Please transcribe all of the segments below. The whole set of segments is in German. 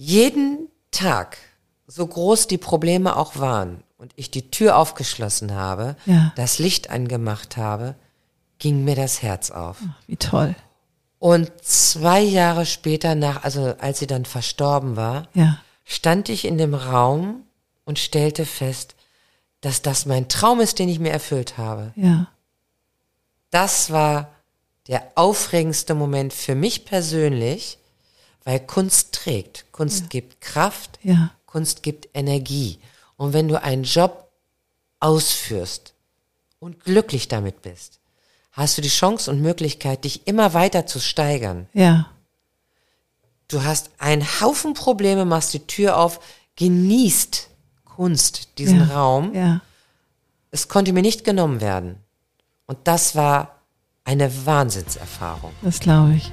jeden Tag, so groß die Probleme auch waren und ich die Tür aufgeschlossen habe, Ja. das Licht angemacht habe, ging mir das Herz auf. Wie toll. Und zwei Jahre später nach, also als sie dann verstorben war, Ja. stand ich in dem Raum und stellte fest, dass das mein Traum ist, den ich mir erfüllt habe. Ja. Das war der aufregendste Moment für mich persönlich, weil Kunst trägt. Kunst gibt Kraft, Ja. Kunst gibt Energie. Und wenn du einen Job ausführst und glücklich damit bist, hast du die Chance und Möglichkeit, dich immer weiter zu steigern. Ja. Du hast einen Haufen Probleme, machst die Tür auf, genießt Kunst, diesen ja. Raum. Ja. Es konnte mir nicht genommen werden. Und das war eine Wahnsinnserfahrung. Das glaube ich.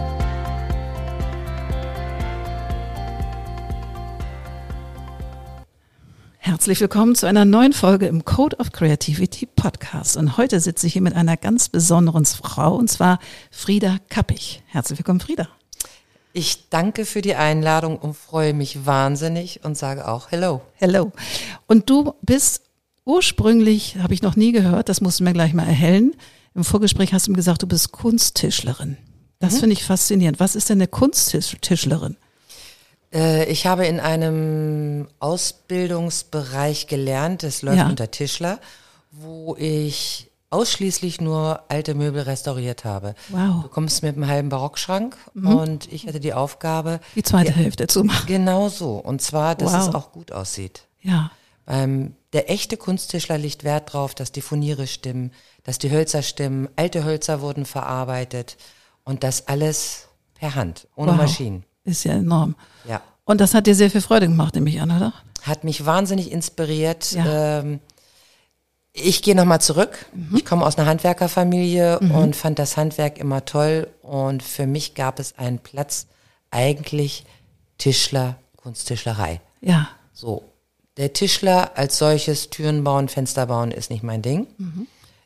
Herzlich willkommen zu einer neuen Folge im Code of Creativity Podcast. Und heute sitze ich hier mit einer ganz besonderen Frau, und zwar Frieda Kappich. Herzlich willkommen, Frieda. Ich danke für die Einladung und freue mich wahnsinnig und sage auch Hello. Hello. Und du bist ursprünglich, habe ich noch nie gehört, das musst du mir gleich mal erhellen. Im Vorgespräch hast du mir gesagt, du bist Kunsttischlerin. Das finde ich faszinierend. Was ist denn eine Kunsttischlerin? Äh, ich habe in einem Ausbildungsbereich gelernt, das läuft Ja. unter Tischler, wo ich ausschließlich nur alte Möbel restauriert habe. Wow. Du kommst mit einem halben Barockschrank und ich hatte die Aufgabe, Die zweite Hälfte zu machen. genau so. Und zwar, dass Wow. es auch gut aussieht. Ja, Ähm, der echte Kunsttischler legt Wert drauf, dass die Furniere stimmen, dass die Hölzer stimmen, alte Hölzer wurden verarbeitet und das alles per Hand, ohne wow. Maschinen. Ist ja enorm. Ja. Und das hat dir sehr viel Freude gemacht, nehme ich an, oder? Hat mich wahnsinnig inspiriert. Ja. Ähm, ich gehe nochmal zurück. Ich komme aus einer Handwerkerfamilie und fand das Handwerk immer toll. Und für mich gab es einen Platz eigentlich Tischler, Kunsttischlerei. Ja, So, der Tischler als solches, Türen bauen, Fenster bauen, ist nicht mein Ding.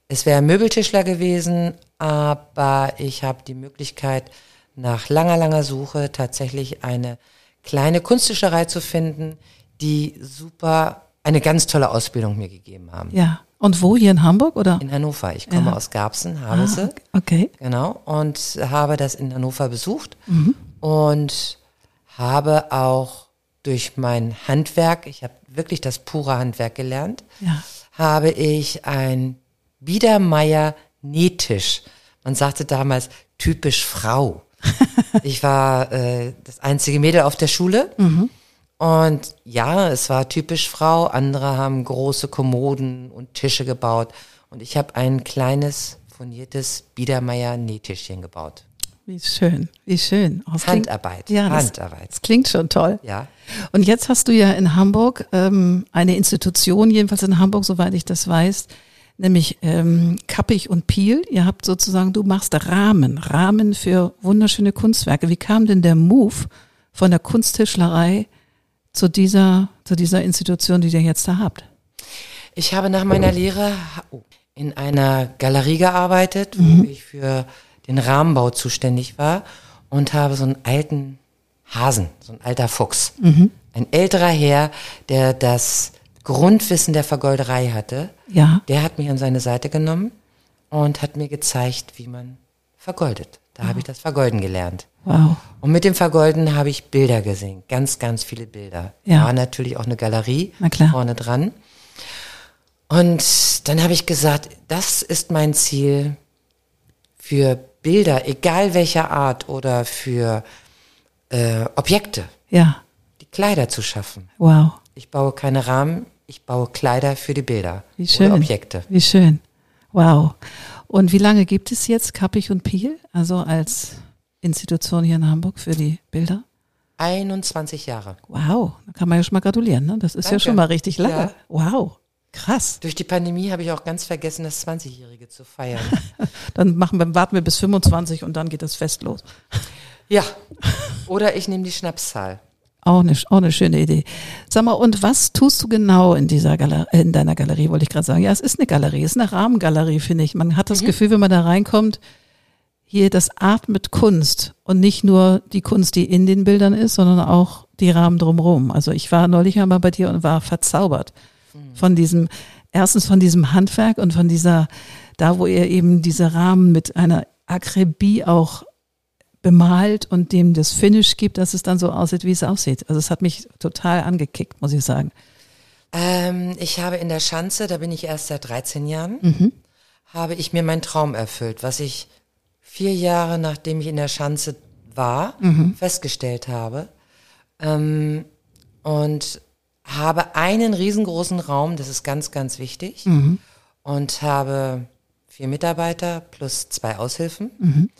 Es wäre Möbeltischler gewesen, aber ich habe die Möglichkeit, nach langer, langer Suche tatsächlich eine kleine Kunsttischlerei zu finden, die super, eine ganz tolle Ausbildung mir gegeben haben. ja. Und wo? Hier in Hamburg, oder? In Hannover. Ich komme Ja. aus Garbsen, Havelse. Ah, okay. Genau, und habe das in Hannover besucht und habe auch durch mein Handwerk, ich habe wirklich das pure Handwerk gelernt, Ja. habe ich ein Biedermeier Nähtisch. Man sagte damals typisch Frau. ich war äh, das einzige Mädel auf der Schule. Und ja, es war typisch Frau. Andere haben große Kommoden und Tische gebaut. Und ich habe ein kleines, furniertes Biedermeier Nähtischchen gebaut. Wie schön, wie schön. Oh, das klingt- Handarbeit. Ja, das, Handarbeit. das klingt schon toll. Ja. Und jetzt hast du ja in Hamburg ähm, eine Institution, jedenfalls in Hamburg, soweit ich das weiß, nämlich ähm, Kappich und Piel. Ihr habt sozusagen, du machst Rahmen, Rahmen für wunderschöne Kunstwerke. Wie kam denn der Move von der Kunsttischlerei zu dieser, zu dieser Institution, die ihr jetzt da habt? Ich habe nach meiner Lehre in einer Galerie gearbeitet, wo Mhm. ich für den Rahmenbau zuständig war und habe so einen alten Hasen, so ein alter Fuchs. Mhm. Ein älterer Herr, der das Grundwissen der Vergolderei hatte. Ja. Der hat mich an seine Seite genommen und hat mir gezeigt, wie man vergoldet. Da habe ich das Vergolden gelernt. Wow. Und mit dem Vergolden habe ich Bilder gesehen, ganz, ganz viele Bilder. Ja. Da war natürlich auch eine Galerie vorne dran. Und dann habe ich gesagt, das ist mein Ziel für Bilder, egal welcher Art oder für äh, Objekte, Ja. die Kleider zu schaffen. Wow. Ich baue keine Rahmen, ich baue Kleider für die Bilder Wie schön. oder Objekte. Wie schön. Wow. Und wie lange gibt es jetzt Kappich und Piel, also als Institution hier in Hamburg für die Bilder? 21 Jahre. Wow, da kann man ja schon mal gratulieren, ne? Das ist ja Danke. schon mal richtig lange. Ja. Wow, krass. Durch die Pandemie habe ich auch ganz vergessen, das 20-Jährige zu feiern. Dann machen wir, warten wir bis 25 und dann geht das Fest los. ja. Oder ich nehme die Schnapszahl. Auch eine, auch eine schöne Idee. Sag mal, und was tust du genau in dieser Galerie, in deiner Galerie, wollte ich gerade sagen. Ja, es ist eine Galerie, es ist eine Rahmengalerie, finde ich. Man hat das Gefühl, wenn man da reinkommt, hier das atmet Kunst und nicht nur die Kunst, die in den Bildern ist, sondern auch die Rahmen drumherum. Also ich war neulich einmal bei dir und war verzaubert von diesem, erstens von diesem Handwerk und von dieser, da wo ihr eben diese Rahmen mit einer Akribie auch bemalt und dem das Finish gibt, dass es dann so aussieht, wie es aussieht. Also es hat mich total angekickt, muss ich sagen. Ähm, ich habe in der Schanze, da bin ich erst seit 13 Jahren, Mhm. habe ich mir meinen Traum erfüllt, was ich vier Jahre nachdem ich in der Schanze war, Mhm. festgestellt habe. Ähm, und habe einen riesengroßen Raum, das ist ganz, ganz wichtig. Mhm. Und habe vier Mitarbeiter plus zwei Aushilfen.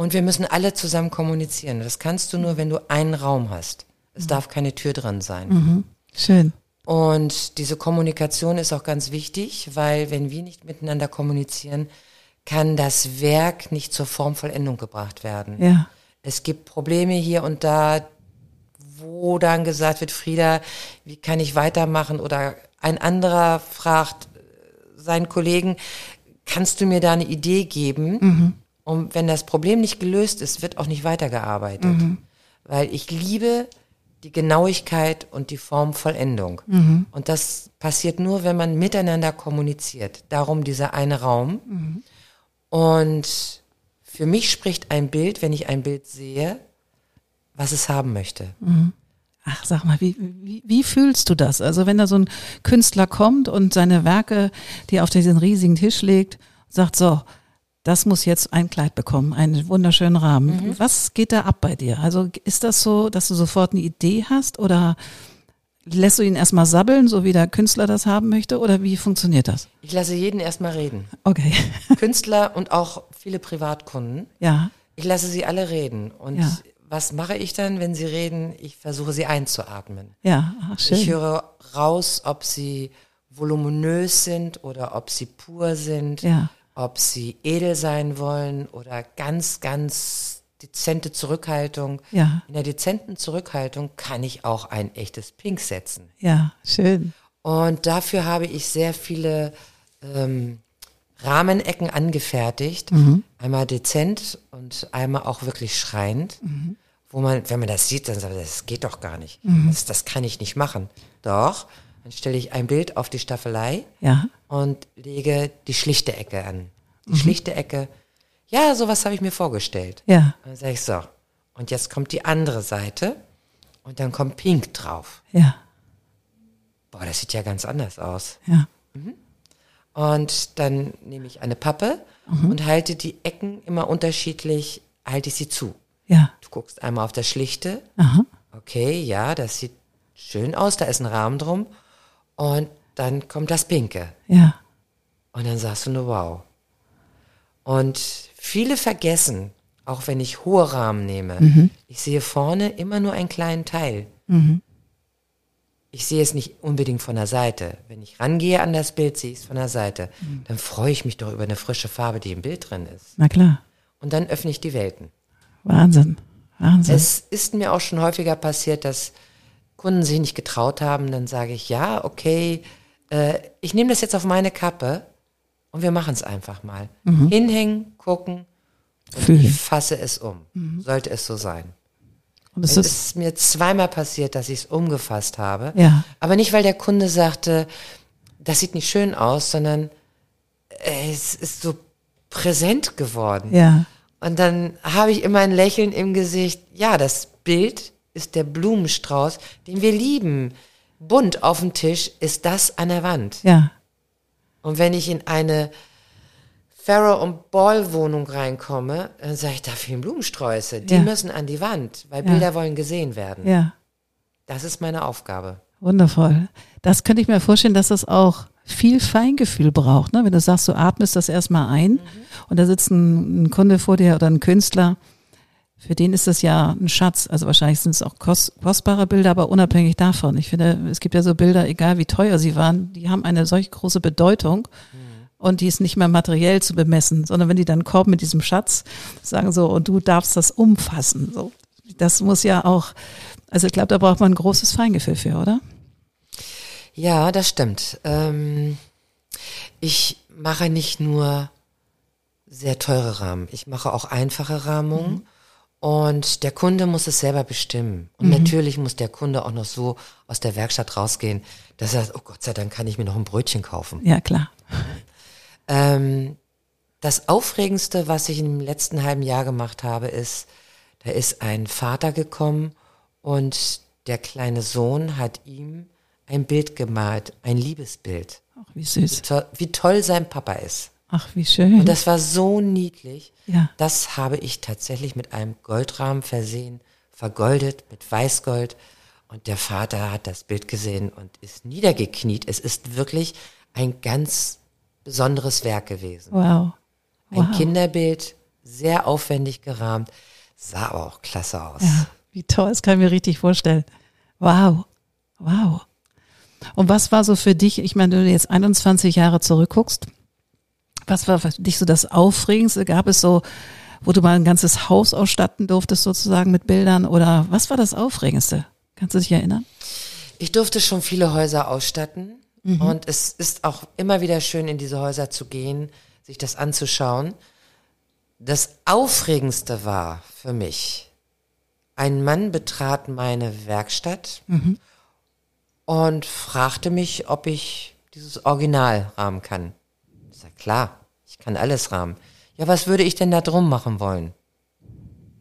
Mhm. Und wir müssen alle zusammen kommunizieren. Das kannst du nur, wenn du einen Raum hast. Es darf keine Tür drin sein. Schön. Und diese Kommunikation ist auch ganz wichtig, weil wenn wir nicht miteinander kommunizieren, kann das Werk nicht zur Formvollendung gebracht werden. Ja. Es gibt Probleme hier und da, wo dann gesagt wird, Frieda, wie kann ich weitermachen? Oder ein anderer fragt äh, seinen Kollegen, kannst du mir da eine Idee geben? Und wenn das Problem nicht gelöst ist, wird auch nicht weitergearbeitet. Weil ich liebe die Genauigkeit und die Formvollendung. Und das passiert nur, wenn man miteinander kommuniziert. Darum dieser eine Raum. Und für mich spricht ein Bild, wenn ich ein Bild sehe, was es haben möchte. Ach, sag mal, wie, wie, wie fühlst du das? Also wenn da so ein Künstler kommt und seine Werke, die er auf diesen riesigen Tisch legt, sagt so, das muss jetzt ein Kleid bekommen, einen wunderschönen Rahmen. Was geht da ab bei dir? Also ist das so, dass du sofort eine Idee hast oder lässt du ihn erstmal sabbeln, so wie der Künstler das haben möchte oder wie funktioniert das? Ich lasse jeden erstmal reden. Okay. Künstler und auch viele Privatkunden. ja, Ich lasse sie alle reden. Und Ja. was mache ich dann, wenn sie reden? Ich versuche sie einzuatmen. ja, ach, schön. Ich höre raus, ob sie voluminös sind oder ob sie pur sind, Ja. Ob sie edel sein wollen oder ganz, ganz dezente Zurückhaltung. Ja. In der dezenten Zurückhaltung kann ich auch ein echtes Pink setzen. ja, schön. Und dafür habe ich sehr viele ähm, Rahmenecken angefertigt. Einmal dezent und einmal auch wirklich schreiend. Wo man, wenn man das sieht, dann sagt man, das geht doch gar nicht. Das, das kann ich nicht machen. Doch, dann stelle ich ein Bild auf die Staffelei Ja, und lege die schlichte Ecke an. Die schlichte Ecke, ja, sowas habe ich mir vorgestellt. ja, Dann sage ich so, und jetzt kommt die andere Seite und dann kommt Pink drauf. ja, Boah, das sieht ja ganz anders aus. ja. Und dann nehme ich eine Pappe und halte die Ecken immer unterschiedlich, halte ich sie zu. Ja, Du guckst einmal auf das Schlichte. aha, Okay, ja, das sieht schön aus, da ist ein Rahmen drum. Und dann kommt das Pinke. ja, Und dann sagst du nur wow. Und viele vergessen, auch wenn ich hohe Rahmen nehme, ich sehe vorne immer nur einen kleinen Teil. Ich sehe es nicht unbedingt von der Seite. Wenn ich rangehe an das Bild, sehe ich es von der Seite. Dann freue ich mich doch über eine frische Farbe, die im Bild drin ist. na klar. Und dann öffne ich die Welten. Wahnsinn, Wahnsinn. Es ist mir auch schon häufiger passiert, dass Kunden sich nicht getraut haben. Dann sage ich, ja, okay, äh, ich nehme das jetzt auf meine Kappe und wir machen es einfach mal. Hinhängen, gucken und ich fasse es um. Sollte es so sein. Und es Es ist, ist mir zweimal passiert, dass ich es umgefasst habe. Ja. Aber nicht, weil der Kunde sagte, das sieht nicht schön aus, sondern äh, es ist so präsent geworden. ja, Und dann habe ich immer ein Lächeln im Gesicht. Ja, das Bild ist der Blumenstrauß, den wir lieben. Bunt auf dem Tisch ist das an der Wand. ja, Und wenn ich in eine Farrow- und Ball-Wohnung reinkomme, dann sage ich, da fehlen Blumensträuße. Die Ja. müssen an die Wand, weil Bilder wollen gesehen werden. ja. Das ist meine Aufgabe. Wundervoll. Das könnte ich mir vorstellen, dass das auch viel Feingefühl braucht. Ne? Wenn du sagst, du atmest das erstmal ein und da sitzt ein, ein Kunde vor dir oder ein Künstler. Für den ist das ja ein Schatz. Also wahrscheinlich sind es auch kost, kostbare Bilder, aber unabhängig davon. Ich finde, es gibt ja so Bilder, egal wie teuer sie waren, die haben eine solch große Bedeutung. Und die ist nicht mehr materiell zu bemessen, sondern wenn die dann kommen mit diesem Schatz, sagen so, und du darfst das umfassen. So, das muss ja auch, also ich glaube, da braucht man ein großes Feingefühl für, oder? Ja, das stimmt. Ähm, ich mache nicht nur sehr teure Rahmen, ich mache auch einfache Rahmungen. Mhm. Und der Kunde muss es selber bestimmen. Und mhm. natürlich muss der Kunde auch noch so aus der Werkstatt rausgehen, dass er sagt, oh Gott sei Dank kann ich mir noch ein Brötchen kaufen. Ja, klar. Ähm, das Aufregendste, was ich im letzten halben Jahr gemacht habe, ist, da ist ein Vater gekommen und der kleine Sohn hat ihm ein Bild gemalt, ein Liebesbild. Ach, wie süß. Wie, to wie toll sein Papa ist. Ach, wie schön. Und das war so niedlich. Ja. Das habe ich tatsächlich mit einem Goldrahmen versehen, vergoldet mit Weißgold. Und der Vater hat das Bild gesehen und ist niedergekniet. Es ist wirklich ein ganz besonderes Werk gewesen. Wow. wow. Ein Kinderbild, sehr aufwendig gerahmt, sah aber auch klasse aus. Ja, wie toll, das kann ich mir richtig vorstellen. Wow, wow. Und was war so für dich, ich meine, wenn du jetzt 21 Jahre zurückguckst, was war für dich so das Aufregendste? Gab es so, wo du mal ein ganzes Haus ausstatten durftest, sozusagen mit Bildern? Oder was war das Aufregendste? Kannst du dich erinnern? Ich durfte schon viele Häuser ausstatten. Mhm. Und es ist auch immer wieder schön, in diese Häuser zu gehen, sich das anzuschauen. Das Aufregendste war für mich, ein Mann betrat meine Werkstatt mhm. und fragte mich, ob ich dieses Original rahmen kann. Ich sag, klar, kann alles rahmen. Ja, was würde ich denn da drum machen wollen?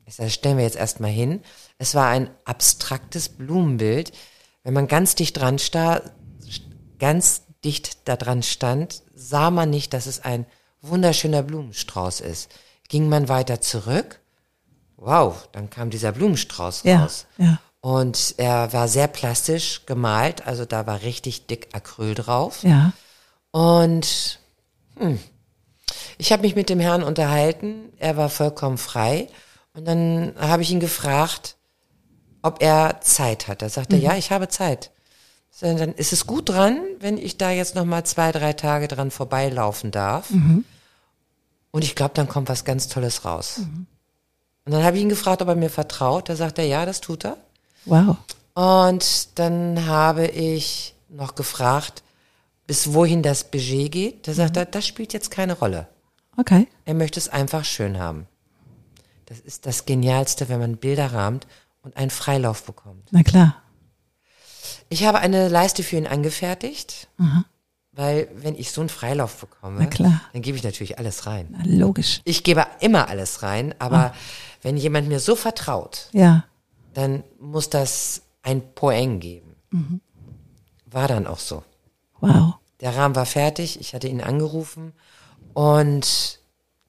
Ich sage, stellen wir jetzt erstmal hin. Es war ein abstraktes Blumenbild. Wenn man ganz dicht dran starr, ganz dicht da dran stand, sah man nicht, dass es ein wunderschöner Blumenstrauß ist. Ging man weiter zurück, wow, dann kam dieser Blumenstrauß ja, raus. Ja. Und er war sehr plastisch gemalt, also da war richtig dick Acryl drauf. Ja. Und hm, ich habe mich mit dem Herrn unterhalten, er war vollkommen frei. Und dann habe ich ihn gefragt, ob er Zeit hat. Da sagte er, mhm. ja, ich habe Zeit dann ist es gut dran, wenn ich da jetzt noch mal zwei, drei Tage dran vorbeilaufen darf. Mhm. Und ich glaube, dann kommt was ganz Tolles raus. Mhm. Und dann habe ich ihn gefragt, ob er mir vertraut. Da sagt er, ja, das tut er. Wow. Und dann habe ich noch gefragt, bis wohin das Budget geht. Da sagt mhm. er, das spielt jetzt keine Rolle. Okay. Er möchte es einfach schön haben. Das ist das Genialste, wenn man Bilder rahmt und einen Freilauf bekommt. Na klar. Ich habe eine Leiste für ihn angefertigt, mhm. weil wenn ich so einen Freilauf bekomme, dann gebe ich natürlich alles rein. Na, logisch. Ich gebe immer alles rein, aber oh. wenn jemand mir so vertraut, ja. dann muss das ein Poeng geben. Mhm. War dann auch so. Wow. Der Rahmen war fertig, ich hatte ihn angerufen und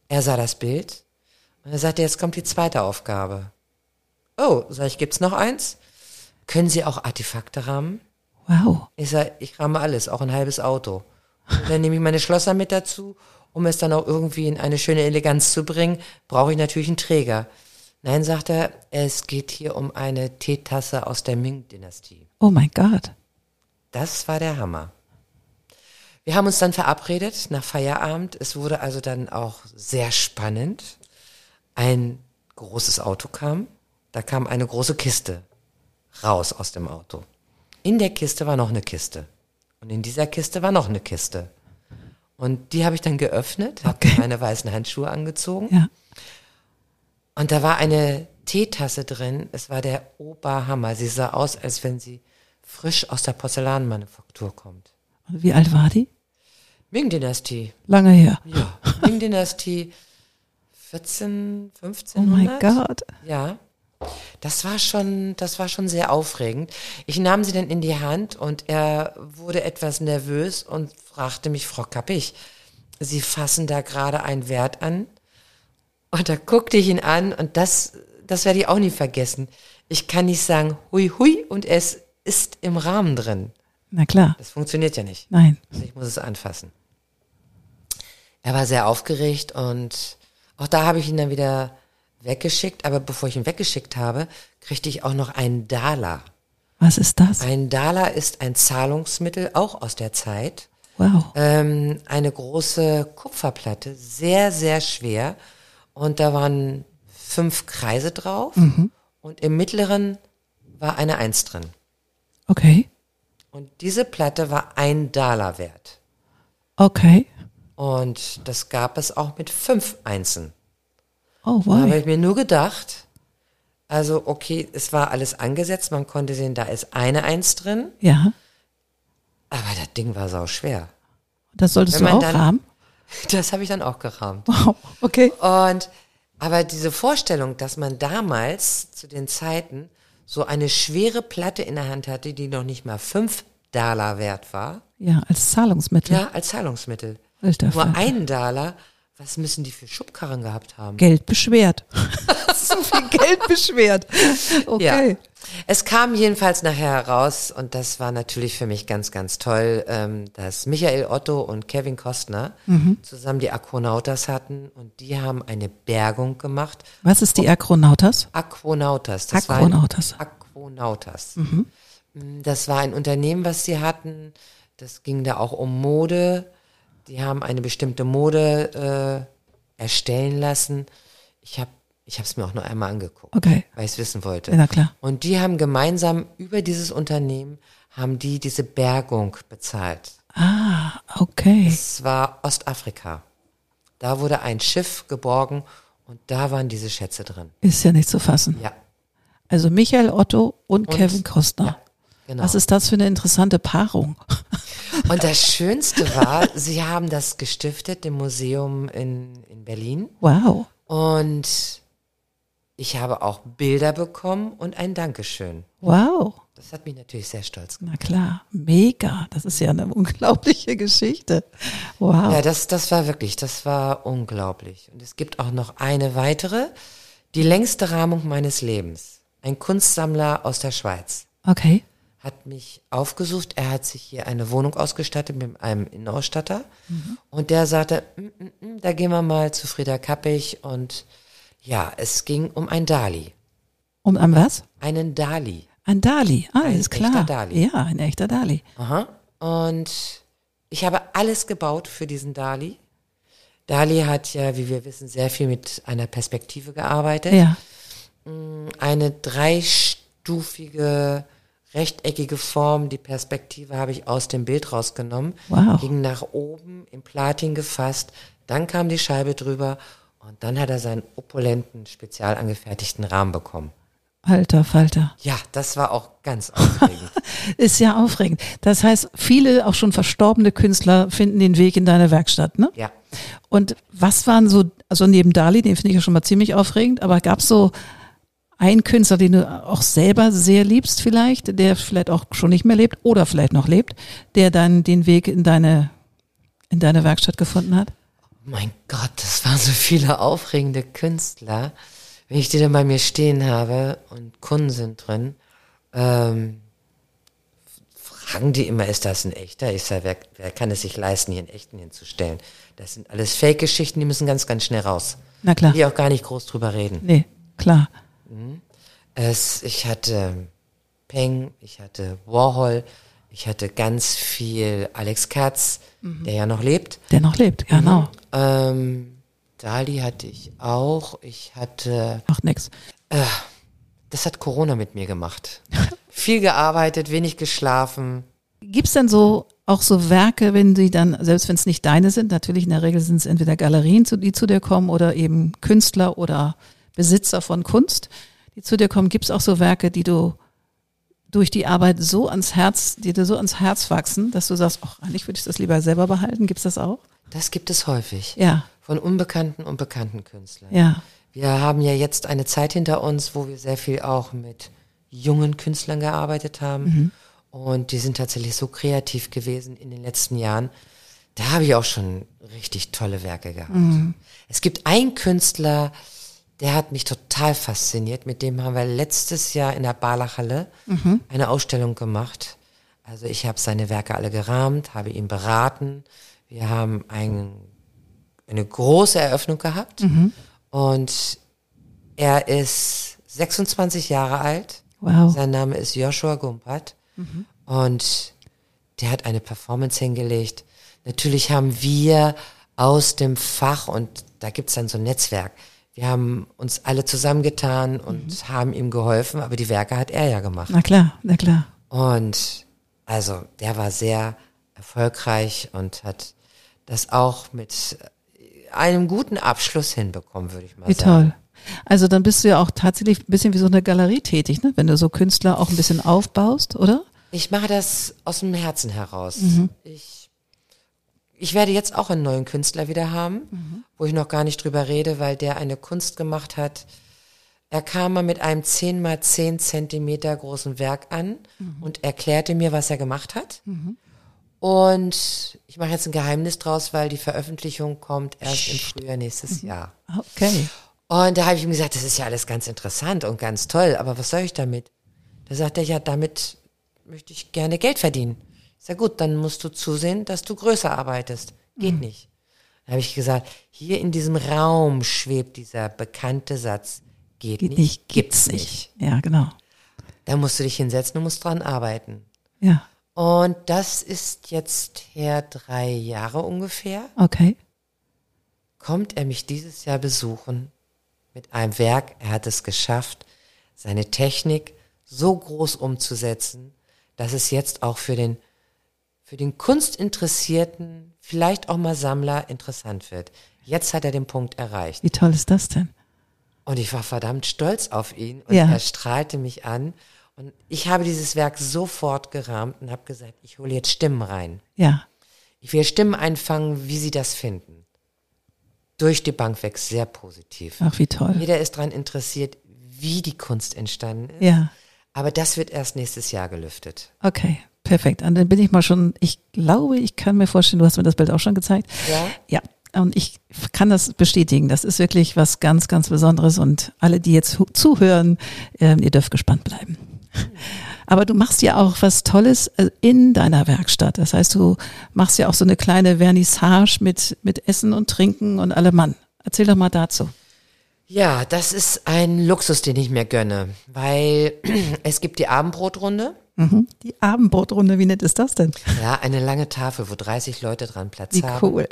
er sah das Bild und er sagte, jetzt kommt die zweite Aufgabe. Oh, sag ich, gibt's noch eins? Können Sie auch Artefakte rahmen? Wow. Ich sage, ich rahme alles, auch ein halbes Auto. Und dann nehme ich meine Schlosser mit dazu, um es dann auch irgendwie in eine schöne Eleganz zu bringen, brauche ich natürlich einen Träger. Nein, sagt er, es geht hier um eine Teetasse aus der Ming-Dynastie. Oh mein Gott. Das war der Hammer. Wir haben uns dann verabredet nach Feierabend. Es wurde also dann auch sehr spannend. Ein großes Auto kam. Da kam eine große Kiste raus aus dem Auto. In der Kiste war noch eine Kiste. Und in dieser Kiste war noch eine Kiste. Und die habe ich dann geöffnet, habe okay. meine weißen Handschuhe angezogen. Ja. Und da war eine Teetasse drin. Es war der Oberhammer. Sie sah aus, als wenn sie frisch aus der Porzellanmanufaktur kommt. Wie alt war die? Ming-Dynastie. Lange her. Ja, Ming-Dynastie 14, 15. Oh mein Gott. Ja. Das war schon, das war schon sehr aufregend. Ich nahm sie dann in die Hand und er wurde etwas nervös und fragte mich, Frau Kappich, Sie fassen da gerade einen Wert an? Und da guckte ich ihn an und das, das werde ich auch nie vergessen. Ich kann nicht sagen, hui, hui, und es ist im Rahmen drin. Na klar. Das funktioniert ja nicht. Nein. Also ich muss es anfassen. Er war sehr aufgeregt und auch da habe ich ihn dann wieder weggeschickt, aber bevor ich ihn weggeschickt habe, kriegte ich auch noch einen Dala. Was ist das? Ein Dala ist ein Zahlungsmittel, auch aus der Zeit. Wow. Ähm, eine große Kupferplatte, sehr, sehr schwer. Und da waren fünf Kreise drauf. Und im mittleren war eine Eins drin. Okay. Und diese Platte war ein Dala wert. Okay. Und das gab es auch mit fünf Einsen. Oh, Da habe wow. ich mir nur gedacht, also okay, es war alles angesetzt, man konnte sehen, da ist eine Eins drin, Ja. aber das Ding war sau schwer. Das solltest du auch dann- haben. Das habe ich dann auch gerahmt. Wow. Okay. Und aber diese Vorstellung, dass man damals zu den Zeiten so eine schwere Platte in der Hand hatte, die noch nicht mal fünf Dollar wert war, Ja, als Zahlungsmittel. ja, als Zahlungsmittel. Alter Nur Falter. ein Dollar, was müssen die für Schubkarren gehabt haben? Geld beschwert. so viel Geld beschwert. Okay. Ja. Es kam jedenfalls nachher heraus, und das war natürlich für mich ganz, ganz toll, ähm, dass Michael Otto und Kevin Costner Mhm. zusammen die Aquanautas hatten und die haben eine Bergung gemacht. Was ist die Akronautas? Aquanautas. Das. War ein, Aquanautas. Mm, Das war ein Unternehmen, was sie hatten. Das ging da auch um Mode. Die haben eine bestimmte Mode äh, erstellen lassen. Ich habe ich es mir auch nur einmal angeguckt, Okay. weil ich es wissen wollte. Ja, na klar. Und die haben gemeinsam über dieses Unternehmen, haben die diese Bergung bezahlt. Ah, okay. Es war Ostafrika. Da wurde ein Schiff geborgen und da waren diese Schätze drin. Ist ja nicht zu fassen. Ja, Also Michael Otto und, Kevin Costner. genau. Was ist das für eine interessante Paarung? Und das Schönste war, sie haben das gestiftet im Museum in, in Berlin. Wow. Und ich habe auch Bilder bekommen und ein Dankeschön. Wow. Das hat mich natürlich sehr stolz gemacht. Na klar. Mega. Das ist ja eine unglaubliche Geschichte. Wow. Ja, das, das war wirklich, das war unglaublich. Und es gibt auch noch eine weitere, die längste Rahmung meines Lebens. Ein Kunstsammler aus der Schweiz Okay. hat mich aufgesucht. Er hat sich hier eine Wohnung ausgestattet mit einem Innenausstatter. Und der sagte, "Mm, mm, mm, da gehen wir mal zu Frieda Kappich. Und ja, es ging um ein Dali. Um an was? Einen Dali. Ein Dali. Ah, Ein ist klar. echter Dali. Ja, ein echter Dali. Aha. Und ich habe alles gebaut für diesen Dali. Dali hat ja, wie wir wissen, sehr viel mit einer Perspektive gearbeitet. Ja. Eine dreistufige, rechteckige Form. Die Perspektive habe ich aus dem Bild rausgenommen. Wow. Ging nach oben, in Platin gefasst. Dann kam die Scheibe drüber. Und dann hat er seinen opulenten, spezial angefertigten Rahmen bekommen. Alter Falter. Ja, das war auch ganz aufregend. Ist ja aufregend. Das heißt, viele auch schon verstorbene Künstler finden den Weg in deine Werkstatt, ne? ja. Und was waren so, also neben Dali, den finde ich ja schon mal ziemlich aufregend, aber gab es so einen Künstler, den du auch selber sehr liebst vielleicht, der vielleicht auch schon nicht mehr lebt oder vielleicht noch lebt, der dann den Weg in deine, in deine Werkstatt gefunden hat? Mein Gott, das waren so viele aufregende Künstler. Wenn ich die dann bei mir stehen habe und Kunden sind drin, ähm, fragen die immer, ist das ein echter? Ich sage, wer, wer kann es sich leisten, hier einen echten hinzustellen? Das sind alles Fake-Geschichten, die müssen ganz, ganz schnell raus. Na klar. Die auch gar nicht groß drüber reden. Nee, klar. Es, ich hatte Peng, ich hatte Warhol, ich hatte ganz viel Alex Katz, der ja noch lebt. Der noch lebt, genau. Ähm, Dali hatte ich auch. Ich hatte, Macht nix. das hat Corona mit mir gemacht. Viel gearbeitet, wenig geschlafen. Gibt's denn so auch so Werke, wenn sie dann, selbst wenn es nicht deine sind, natürlich in der Regel sind es entweder Galerien, die zu dir kommen oder eben Künstler oder Besitzer von Kunst, die zu dir kommen. Gibt's auch so Werke, die du durch die Arbeit so ans Herz, die dir so ans Herz wachsen, dass du sagst, ach, eigentlich würde ich das lieber selber behalten. Gibt's das auch? Das gibt es häufig. Ja, Von unbekannten und bekannten Künstlern. ja, Wir haben ja jetzt eine Zeit hinter uns, wo wir sehr viel auch mit jungen Künstlern gearbeitet haben. Und die sind tatsächlich so kreativ gewesen in den letzten Jahren. Da habe ich auch schon richtig tolle Werke gehabt. Es gibt einen Künstler, der hat mich total fasziniert. Mit dem haben wir letztes Jahr in der Barlachhalle eine Ausstellung gemacht. Also ich habe seine Werke alle gerahmt, habe ihn beraten. Wir haben ein, eine große Eröffnung gehabt. Und Er ist 26 Jahre alt. Wow. Sein Name ist Joshua Gumpert. Und der hat eine Performance hingelegt. Natürlich haben wir aus dem Fach, und da gibt's dann so ein Netzwerk, wir haben uns alle zusammengetan und haben ihm geholfen, aber die Werke hat er ja gemacht. Na klar, na klar. Und also der war sehr erfolgreich und hat das auch mit einem guten Abschluss hinbekommen, würde ich mal Wie sagen. toll. Also dann bist du ja auch tatsächlich ein bisschen wie so eine Galerie tätig, ne? wenn du so Künstler auch ein bisschen aufbaust, oder? Ich mache das aus dem Herzen heraus. Ich, ich werde jetzt auch einen neuen Künstler wieder haben, wo ich noch gar nicht drüber rede, weil der eine Kunst gemacht hat. Er kam mal mit einem 10 mal 10 Zentimeter großen Werk an und erklärte mir, was er gemacht hat. Und ich mache jetzt ein Geheimnis draus, weil die Veröffentlichung kommt erst im Frühjahr nächstes Jahr. Okay. Und da habe ich ihm gesagt, das ist ja alles ganz interessant und ganz toll, aber was soll ich damit? Da sagt er, ja, damit möchte ich gerne Geld verdienen. Sage, gut, dann musst du zusehen, dass du größer arbeitest. Geht nicht. Da habe ich gesagt, hier in diesem Raum schwebt dieser bekannte Satz, geht, Geht nicht, nicht, gibt's gibt's nicht. nicht. Ja, genau. Da musst du dich hinsetzen und musst dran arbeiten. Ja. Und das ist jetzt her drei Jahre ungefähr. Okay. kommt er mich dieses Jahr besuchen mit einem Werk. Er hat es geschafft, seine Technik so groß umzusetzen, dass es jetzt auch für den, für den Kunstinteressierten, vielleicht auch mal Sammler interessant wird. Jetzt hat er den Punkt erreicht. Wie toll ist das denn? Und ich war verdammt stolz auf ihn und Ja. er strahlte mich an. Und ich habe dieses Werk sofort gerahmt und habe gesagt, ich hole jetzt Stimmen rein. Ja. Ich will Stimmen einfangen, wie sie das finden. Durch die Bank weg sehr positiv. Ach, wie toll. Jeder ist daran interessiert, wie die Kunst entstanden ist. Ja. Aber das wird erst nächstes Jahr gelüftet. Okay. Perfekt. Und dann bin ich mal schon, ich glaube, ich kann mir vorstellen, du hast mir das Bild auch schon gezeigt. Ja? Ja. Und ich kann das bestätigen. Das ist wirklich was ganz, ganz Besonderes. Und alle, die jetzt zuhören, ähm, ihr dürft gespannt bleiben. Aber du machst ja auch was Tolles äh, in deiner Werkstatt. Das heißt, du machst ja auch so eine kleine Vernissage mit, mit Essen und Trinken und allem Mann. Erzähl doch mal dazu. Ja, das ist ein Luxus, den ich mir gönne, weil es gibt die Abendbrotrunde. Mhm. Die Abendbrotrunde, wie nett ist das denn? Ja, eine lange Tafel, wo 30 Leute dran Platz Wie haben. cool.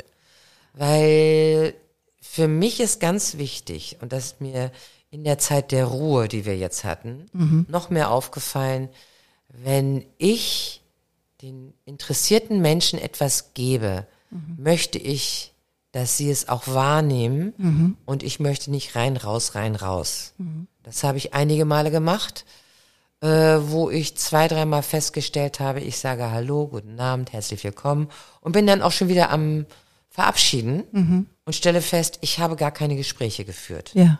Weil für mich ist ganz wichtig, und das ist mir in der Zeit der Ruhe, die wir jetzt hatten, noch mehr aufgefallen, wenn ich den interessierten Menschen etwas gebe, möchte ich, dass sie es auch wahrnehmen und ich möchte nicht rein, raus, rein, raus. Das habe ich einige Male gemacht, äh, wo ich zwei, dreimal festgestellt habe, ich sage Hallo, guten Abend, herzlich willkommen und bin dann auch schon wieder am Verabschieden und stelle fest, ich habe gar keine Gespräche geführt. Ja,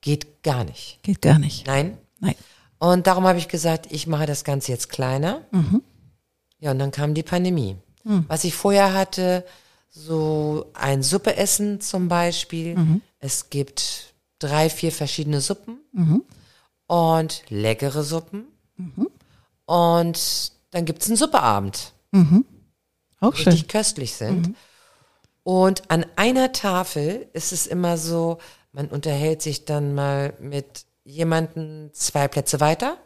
Geht gar nicht. geht gar nicht. Nein. Nein. Und darum habe ich gesagt, ich mache das Ganze jetzt kleiner. Ja, und dann kam die Pandemie. Was ich vorher hatte, so ein Suppeessen zum Beispiel. Es gibt drei, vier verschiedene Suppen und leckere Suppen. Und dann gibt's einen Suppeabend, Auch schön. richtig köstlich sind. Und an einer Tafel ist es immer so, man unterhält sich dann mal mit jemanden zwei Plätze weiter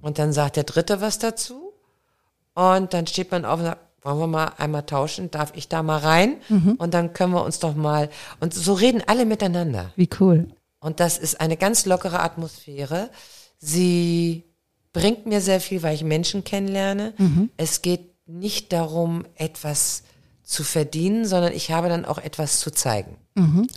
und dann sagt der Dritte was dazu und dann steht man auf und sagt, wollen wir mal einmal tauschen, darf ich da mal rein und dann können wir uns doch mal, und so reden alle miteinander. Wie cool. Und das ist eine ganz lockere Atmosphäre. Sie bringt mir sehr viel, weil ich Menschen kennenlerne. Es geht nicht darum, etwas zu verdienen, sondern ich habe dann auch etwas zu zeigen.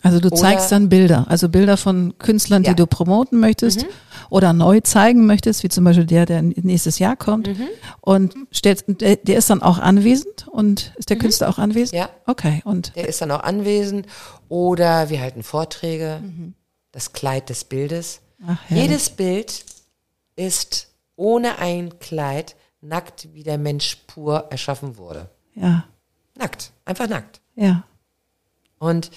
Also du zeigst Oder- dann Bilder, also Bilder von Künstlern, die Ja. Mhm. du promoten möchtest oder neu zeigen möchtest, wie zum Beispiel der, der nächstes Jahr kommt. Mhm. Und stellst, der, der ist dann auch anwesend und ist der Künstler auch anwesend? Mhm. Ja. Okay, und Der ist dann auch anwesend. Oder wir halten Vorträge, das Kleid des Bildes. Ach. Jedes Bild ist ohne ein Kleid nackt, wie der Mensch pur erschaffen wurde. ja, Nackt, einfach nackt. ja, Und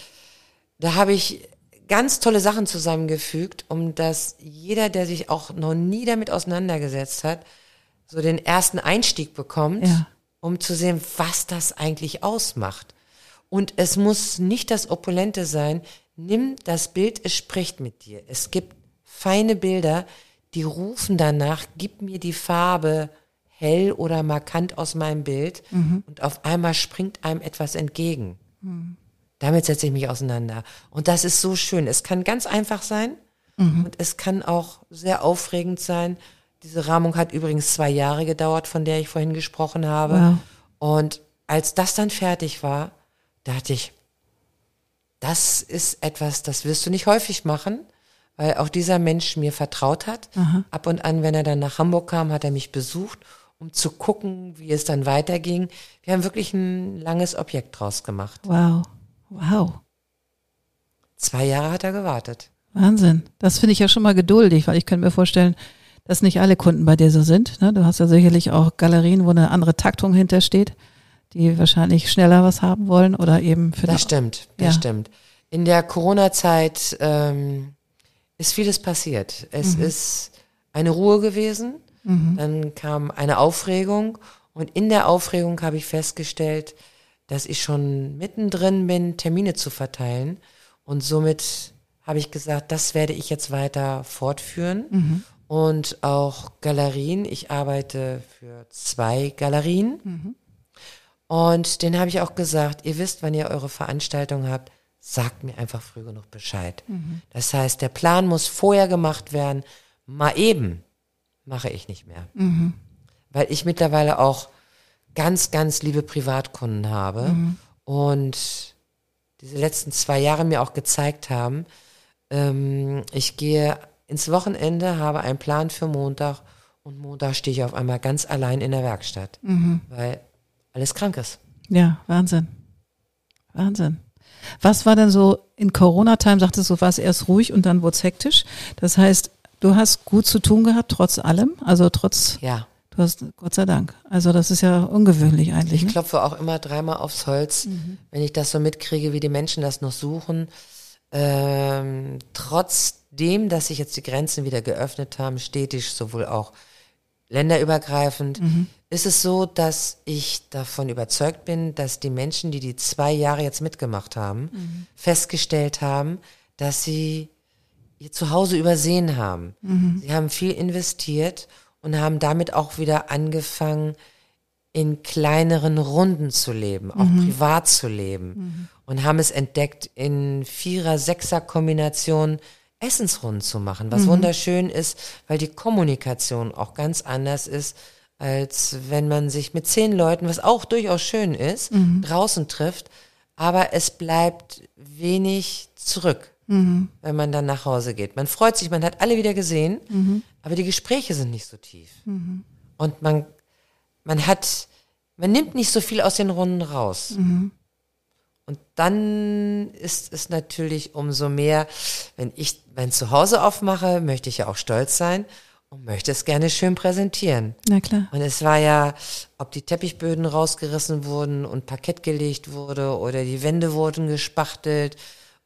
da habe ich ganz tolle Sachen zusammengefügt, um dass jeder, der sich auch noch nie damit auseinandergesetzt hat, so den ersten Einstieg bekommt, Ja. um zu sehen, was das eigentlich ausmacht. Und es muss nicht das Opulente sein. Nimm das Bild, es spricht mit dir. Es gibt feine Bilder, die rufen danach, gib mir die Farbe hell oder markant aus meinem Bild und auf einmal springt einem etwas entgegen. Damit setze ich mich auseinander. Und das ist so schön. Es kann ganz einfach sein und es kann auch sehr aufregend sein. Diese Rahmung hat übrigens zwei Jahre gedauert, von der ich vorhin gesprochen habe. Wow. Und als das dann fertig war, dachte ich, das ist etwas, das wirst du nicht häufig machen, weil auch dieser Mensch mir vertraut hat. Ab und an, wenn er dann nach Hamburg kam, hat er mich besucht, um zu gucken, wie es dann weiterging. Wir haben wirklich ein langes Objekt draus gemacht. Wow. Wow. Zwei Jahre hat er gewartet. Wahnsinn. Das finde ich ja schon mal geduldig, weil ich könnte mir vorstellen, dass nicht alle Kunden bei dir so sind. Ne? Du hast ja sicherlich auch Galerien, wo eine andere Taktung hintersteht, die wahrscheinlich schneller was haben wollen oder eben für Das stimmt, das Ja. stimmt. In der Corona-Zeit ähm, ist vieles passiert. Es ist eine Ruhe gewesen, dann kam eine Aufregung und in der Aufregung habe ich festgestellt, dass ich schon mittendrin bin, Termine zu verteilen und somit habe ich gesagt, das werde ich jetzt weiter fortführen und auch Galerien. Ich arbeite für zwei Galerien. Und den habe ich auch gesagt, ihr wisst, wann ihr eure Veranstaltung habt, sagt mir einfach früh genug Bescheid. Das heißt, der Plan muss vorher gemacht werden. Mal eben mache ich nicht mehr. Weil ich mittlerweile auch ganz, ganz liebe Privatkunden habe und diese letzten zwei Jahre mir auch gezeigt haben, ähm, ich gehe ins Wochenende, habe einen Plan für Montag und Montag stehe ich auf einmal ganz allein in der Werkstatt, weil alles krank ist. Ja, Wahnsinn. Wahnsinn. Was war denn so in Corona-Time, sagtest du, war es erst ruhig und dann wurde es hektisch. Das heißt, du hast gut zu tun gehabt, trotz allem. Also trotz, Ja, du hast, Gott sei Dank. Also das ist ja ungewöhnlich eigentlich. ich Ne? klopfe auch immer dreimal aufs Holz, wenn ich das so mitkriege, wie die Menschen das noch suchen. Ähm, trotzdem, dass sich jetzt die Grenzen wieder geöffnet haben, stetig, sowohl auch länderübergreifend, ist es so, dass ich davon überzeugt bin, dass die Menschen, die die zwei Jahre jetzt mitgemacht haben, festgestellt haben, dass sie ihr Zuhause übersehen haben. Sie haben viel investiert und haben damit auch wieder angefangen, in kleineren Runden zu leben, auch privat zu leben. Und haben es entdeckt, in Vierer-, Sechser-Kombination Essensrunden zu machen, was wunderschön ist, weil die Kommunikation auch ganz anders ist, als wenn man sich mit zehn Leuten, was auch durchaus schön ist, draußen trifft, aber es bleibt wenig zurück, wenn man dann nach Hause geht. Man freut sich, man hat alle wieder gesehen, aber die Gespräche sind nicht so tief. Und man, man hat, man nimmt nicht so viel aus den Runden raus. Und dann ist es natürlich umso mehr, wenn ich mein Zuhause aufmache, möchte ich ja auch stolz sein und möchte es gerne schön präsentieren. Na klar. Und es war ja, ob die Teppichböden rausgerissen wurden und Parkett gelegt wurde oder die Wände wurden gespachtelt.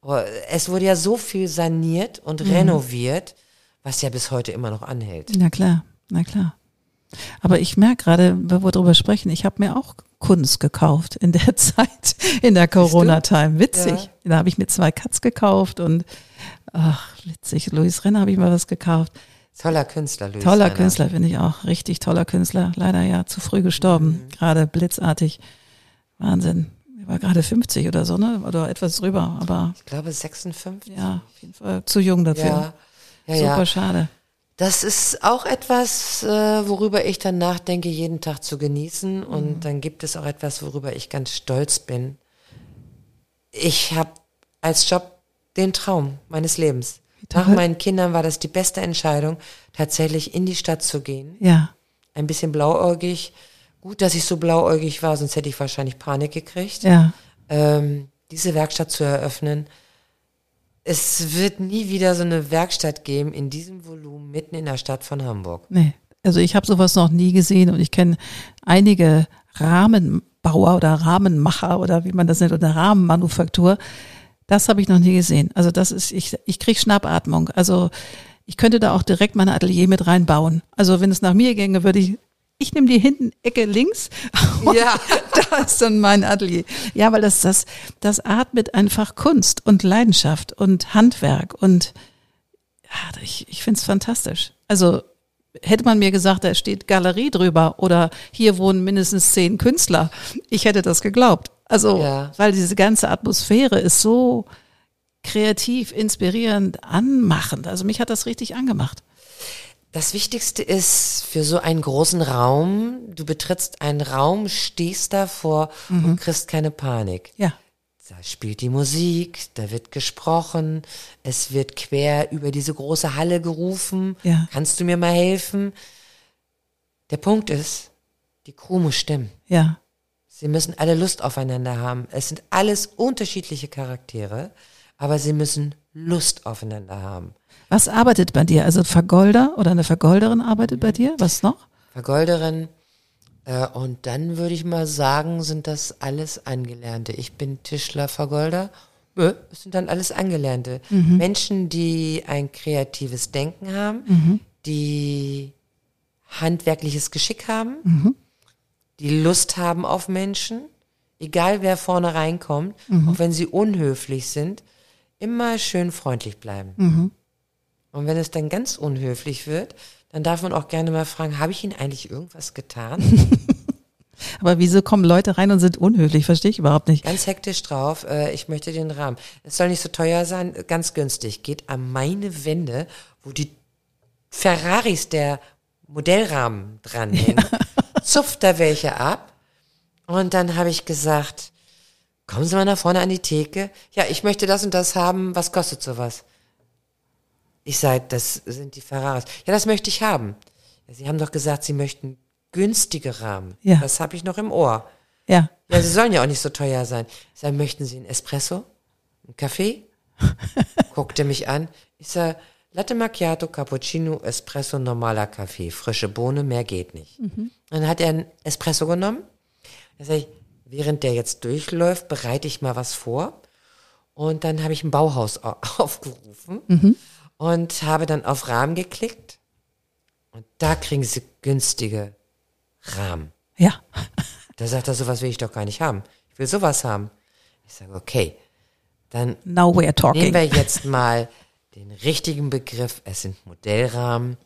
Oder Es wurde ja so viel saniert und renoviert, was ja bis heute immer noch anhält. Na klar, na klar. Aber ich merke gerade, wenn wir darüber sprechen, ich habe mir auch Kunst gekauft in der Zeit, in der Corona-Time. Witzig. Da habe ich mir zwei Cuts gekauft und ach, witzig. Louis Renner habe ich mal was gekauft. Toller Künstler, Luis Toller Renner. Künstler, finde ich auch. Richtig toller Künstler. Leider ja zu früh gestorben. Gerade blitzartig. Wahnsinn. Er war gerade 50 oder so, ne? Oder etwas drüber. Aber Ich glaube 56. ja, auf jeden Fall zu jung dafür. Ja, ja, Super ja. schade. Das ist auch etwas, äh, worüber ich dann nachdenke, jeden Tag zu genießen. Mhm. Und dann gibt es auch etwas, worüber ich ganz stolz bin. Ich habe als Job den Traum meines Lebens. Nach meinen Kindern war das die beste Entscheidung, tatsächlich in die Stadt zu gehen. Ja. Ein bisschen blauäugig. Gut, dass ich so blauäugig war, sonst hätte ich wahrscheinlich Panik gekriegt. Ja. ähm, diese Werkstatt zu eröffnen. Es wird nie wieder so eine Werkstatt geben in diesem Volumen mitten in der Stadt von Hamburg. Nee. Also ich habe sowas noch nie gesehen und ich kenne einige Rahmenbauer oder Rahmenmacher oder wie man das nennt oder Rahmenmanufaktur. Das habe ich noch nie gesehen. Also das ist, ich, ich krieg Schnappatmung. Also ich könnte da auch direkt mein Atelier mit reinbauen. Also wenn es nach mir ginge, würde ich ich nehme die hinten Ecke links. Ja. da ist dann mein Atelier. Ja, weil das, das, das atmet einfach Kunst und Leidenschaft und Handwerk und ja, ich, ich finde es fantastisch. Also hätte man mir gesagt, da steht Galerie drüber oder hier wohnen mindestens zehn Künstler, ich hätte das geglaubt. Also, Ja. weil diese ganze Atmosphäre ist so kreativ, inspirierend, anmachend. Also mich hat das richtig angemacht. Das Wichtigste ist für so einen großen Raum, du betrittst einen Raum, stehst davor und kriegst keine Panik. Ja. Da spielt die Musik, da wird gesprochen, es wird quer über diese große Halle gerufen. Ja. Kannst du mir mal helfen? Der Punkt ist, die Crew muss stimmen. Ja. Sie müssen alle Lust aufeinander haben. Es sind alles unterschiedliche Charaktere, aber sie müssen Lust aufeinander haben. Was arbeitet bei dir? Also Vergolder oder eine Vergolderin arbeitet bei dir? Was noch? Vergolderin. Äh, und dann würde ich mal sagen, sind das alles Angelernte. Ich bin Tischler, Vergolder. Es sind dann alles Angelernte. Menschen, die ein kreatives Denken haben, die handwerkliches Geschick haben, die Lust haben auf Menschen, egal wer vorne reinkommt, auch wenn sie unhöflich sind, immer schön freundlich bleiben. Und wenn es dann ganz unhöflich wird, dann darf man auch gerne mal fragen, habe ich Ihnen eigentlich irgendwas getan? Aber wieso kommen Leute rein und sind unhöflich? Verstehe ich überhaupt nicht. ganz hektisch drauf, äh, ich möchte den Rahmen. Es soll nicht so teuer sein, äh, ganz günstig. Geht an meine Wände, wo die Ferraris der Modellrahmen dranhängen, zupft da welche ab. Und dann habe ich gesagt, kommen Sie mal nach vorne an die Theke. Ja, ich möchte das und das haben. Was kostet sowas? Ich sage, das sind die Ferraris. Ja, das möchte ich haben. Sie haben doch gesagt, Sie möchten günstige Rahmen. Ja. Das habe ich noch im Ohr. Ja. Ja, sie sollen ja auch nicht so teuer sein. Ich sage, möchten Sie einen Espresso? Einen Kaffee? Guckte mich an. Ich sage, Latte Macchiato, Cappuccino, Espresso, normaler Kaffee. Frische Bohne, mehr geht nicht. Dann hat er einen Espresso genommen. Dann sage ich, während der jetzt durchläuft, bereite ich mal was vor. Und dann habe ich ein Bauhaus au- aufgerufen und habe dann auf Rahmen geklickt. Und da kriegen sie günstige Rahmen. Ja. Da sagt er, sowas will ich doch gar nicht haben. Ich will sowas haben. Ich sage, okay, dann Now we're nehmen talking. wir jetzt mal den richtigen Begriff. Es sind Modellrahmen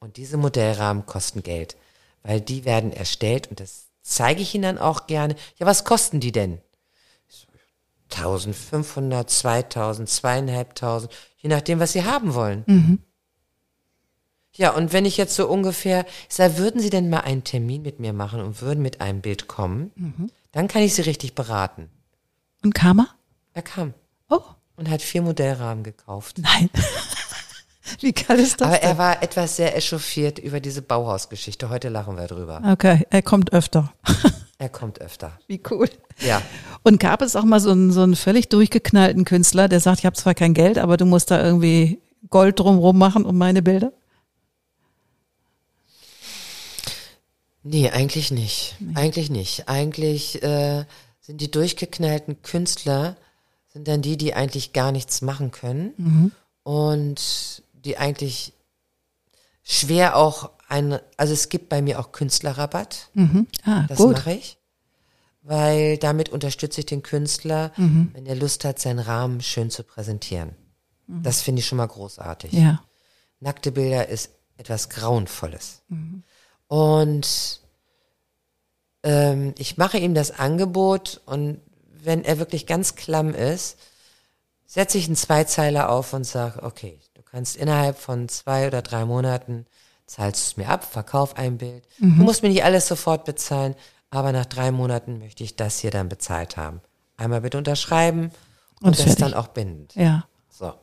und diese Modellrahmen kosten Geld, weil die werden erstellt und das zeige ich Ihnen dann auch gerne. Ja, was kosten die denn? Ich so, 1500, 2000, zweieinhalbtausend, je nachdem, was Sie haben wollen. Ja, und wenn ich jetzt so ungefähr, sage, würden Sie denn mal einen Termin mit mir machen und würden mit einem Bild kommen, dann kann ich Sie richtig beraten. Und Karma? Er kam Oh, und hat vier Modellrahmen gekauft. nein. Wie geil ist das Aber denn? er war etwas sehr echauffiert über diese Bauhausgeschichte. Heute lachen wir drüber. Okay, er kommt öfter. Er kommt öfter. Wie cool. Ja. Und gab es auch mal so einen, so einen völlig durchgeknallten Künstler, der sagt, ich habe zwar kein Geld, aber du musst da irgendwie Gold drumrum machen um meine Bilder? Nee, eigentlich nicht. Eigentlich nicht. Eigentlich äh, sind die durchgeknallten Künstler sind dann die, die eigentlich gar nichts machen können und die eigentlich schwer auch ein, also es gibt bei mir auch Künstlerrabatt. Mhm. Ah, Das mache ich, weil damit unterstütze ich den Künstler, wenn er Lust hat, seinen Rahmen schön zu präsentieren. Das finde ich schon mal großartig. Ja. Nackte Bilder ist etwas Grauenvolles. Und ähm, ich mache ihm das Angebot und wenn er wirklich ganz klamm ist, setze ich einen Zweizeiler auf und sage, okay, kannst innerhalb von zwei oder drei Monaten zahlst es mir ab, verkauf ein Bild. Du musst mir nicht alles sofort bezahlen, aber nach drei Monaten möchte ich das hier dann bezahlt haben. Einmal bitte unterschreiben und, Und das fertig. dann auch bindend. Ja. So.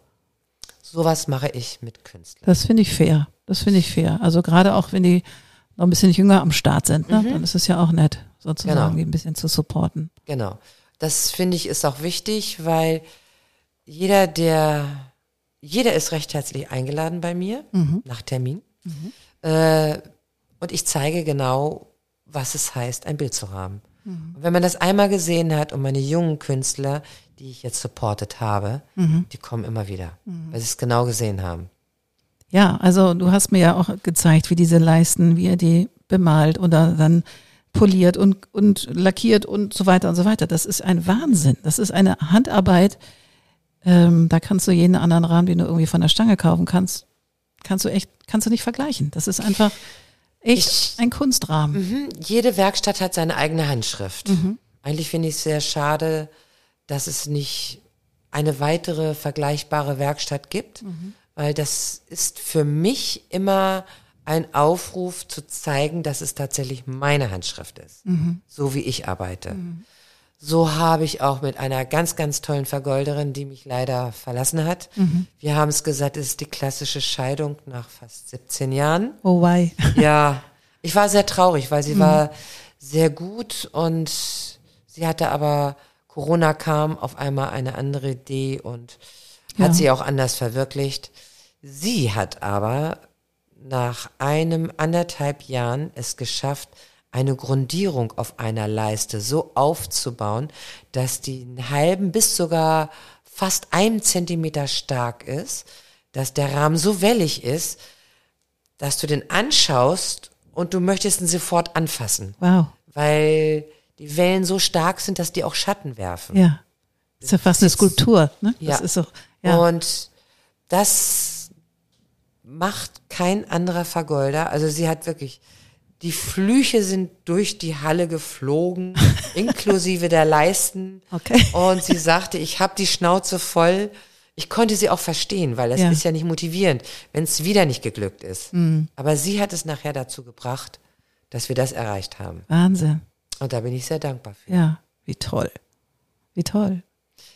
Sowas mache ich mit Künstlern. Das finde ich fair. Das finde ich fair. Also gerade auch, wenn die noch ein bisschen jünger am Start sind, ne? dann ist es ja auch nett, sozusagen, Genau. die ein bisschen zu supporten. Genau. Das finde ich ist auch wichtig, weil jeder, der, jeder ist recht herzlich eingeladen bei mir nach Termin. Äh, und ich zeige genau, was es heißt, ein Bild zu haben. Und wenn man das einmal gesehen hat und meine jungen Künstler, die ich jetzt supportet habe, die kommen immer wieder, weil sie es genau gesehen haben. Ja, also du hast mir ja auch gezeigt, wie diese Leisten, wie ihr die bemalt oder dann poliert und, und lackiert und so weiter und so weiter. Das ist ein Wahnsinn. Das ist eine Handarbeit. Ähm, da kannst du jeden anderen Rahmen, den du irgendwie von der Stange kaufen kannst, kannst du echt, kannst du nicht vergleichen. Das ist einfach echt Ich- ein Kunstrahmen. Mhm. Jede Werkstatt hat seine eigene Handschrift. Eigentlich finde ich es sehr schade, dass es nicht eine weitere vergleichbare Werkstatt gibt, weil das ist für mich immer ein Aufruf zu zeigen, dass es tatsächlich meine Handschrift ist, so wie ich arbeite. So habe ich auch mit einer ganz, ganz tollen Vergolderin, die mich leider verlassen hat. Wir haben es gesagt, es ist die klassische Scheidung nach fast 17 Jahren. Oh wei. Ja, ich war sehr traurig, weil sie war sehr gut und sie hatte aber, Corona kam, auf einmal eine andere Idee und hat Ja. sie auch anders verwirklicht. Sie hat aber nach einem anderthalb Jahren es geschafft, eine Grundierung auf einer Leiste so aufzubauen, dass die einen halben bis sogar fast einen Zentimeter stark ist, dass der Rahmen so wellig ist, dass du den anschaust und du möchtest ihn sofort anfassen, Wow. weil die Wellen so stark sind, dass die auch Schatten werfen. Ja. Ist ja fast eine Skulptur, ne? Das Ja. ist so. Ja. Und das macht kein anderer Vergolder. Also sie hat wirklich, die Flüche sind durch die Halle geflogen, inklusive der Leisten. Okay. Und sie sagte, ich habe die Schnauze voll. Ich konnte sie auch verstehen, weil das Ja. ist ja nicht motivierend, wenn es wieder nicht geglückt ist. Aber sie hat es nachher dazu gebracht, dass wir das erreicht haben. Wahnsinn. Und da bin ich sehr dankbar für. Ja. Wie toll. Wie toll.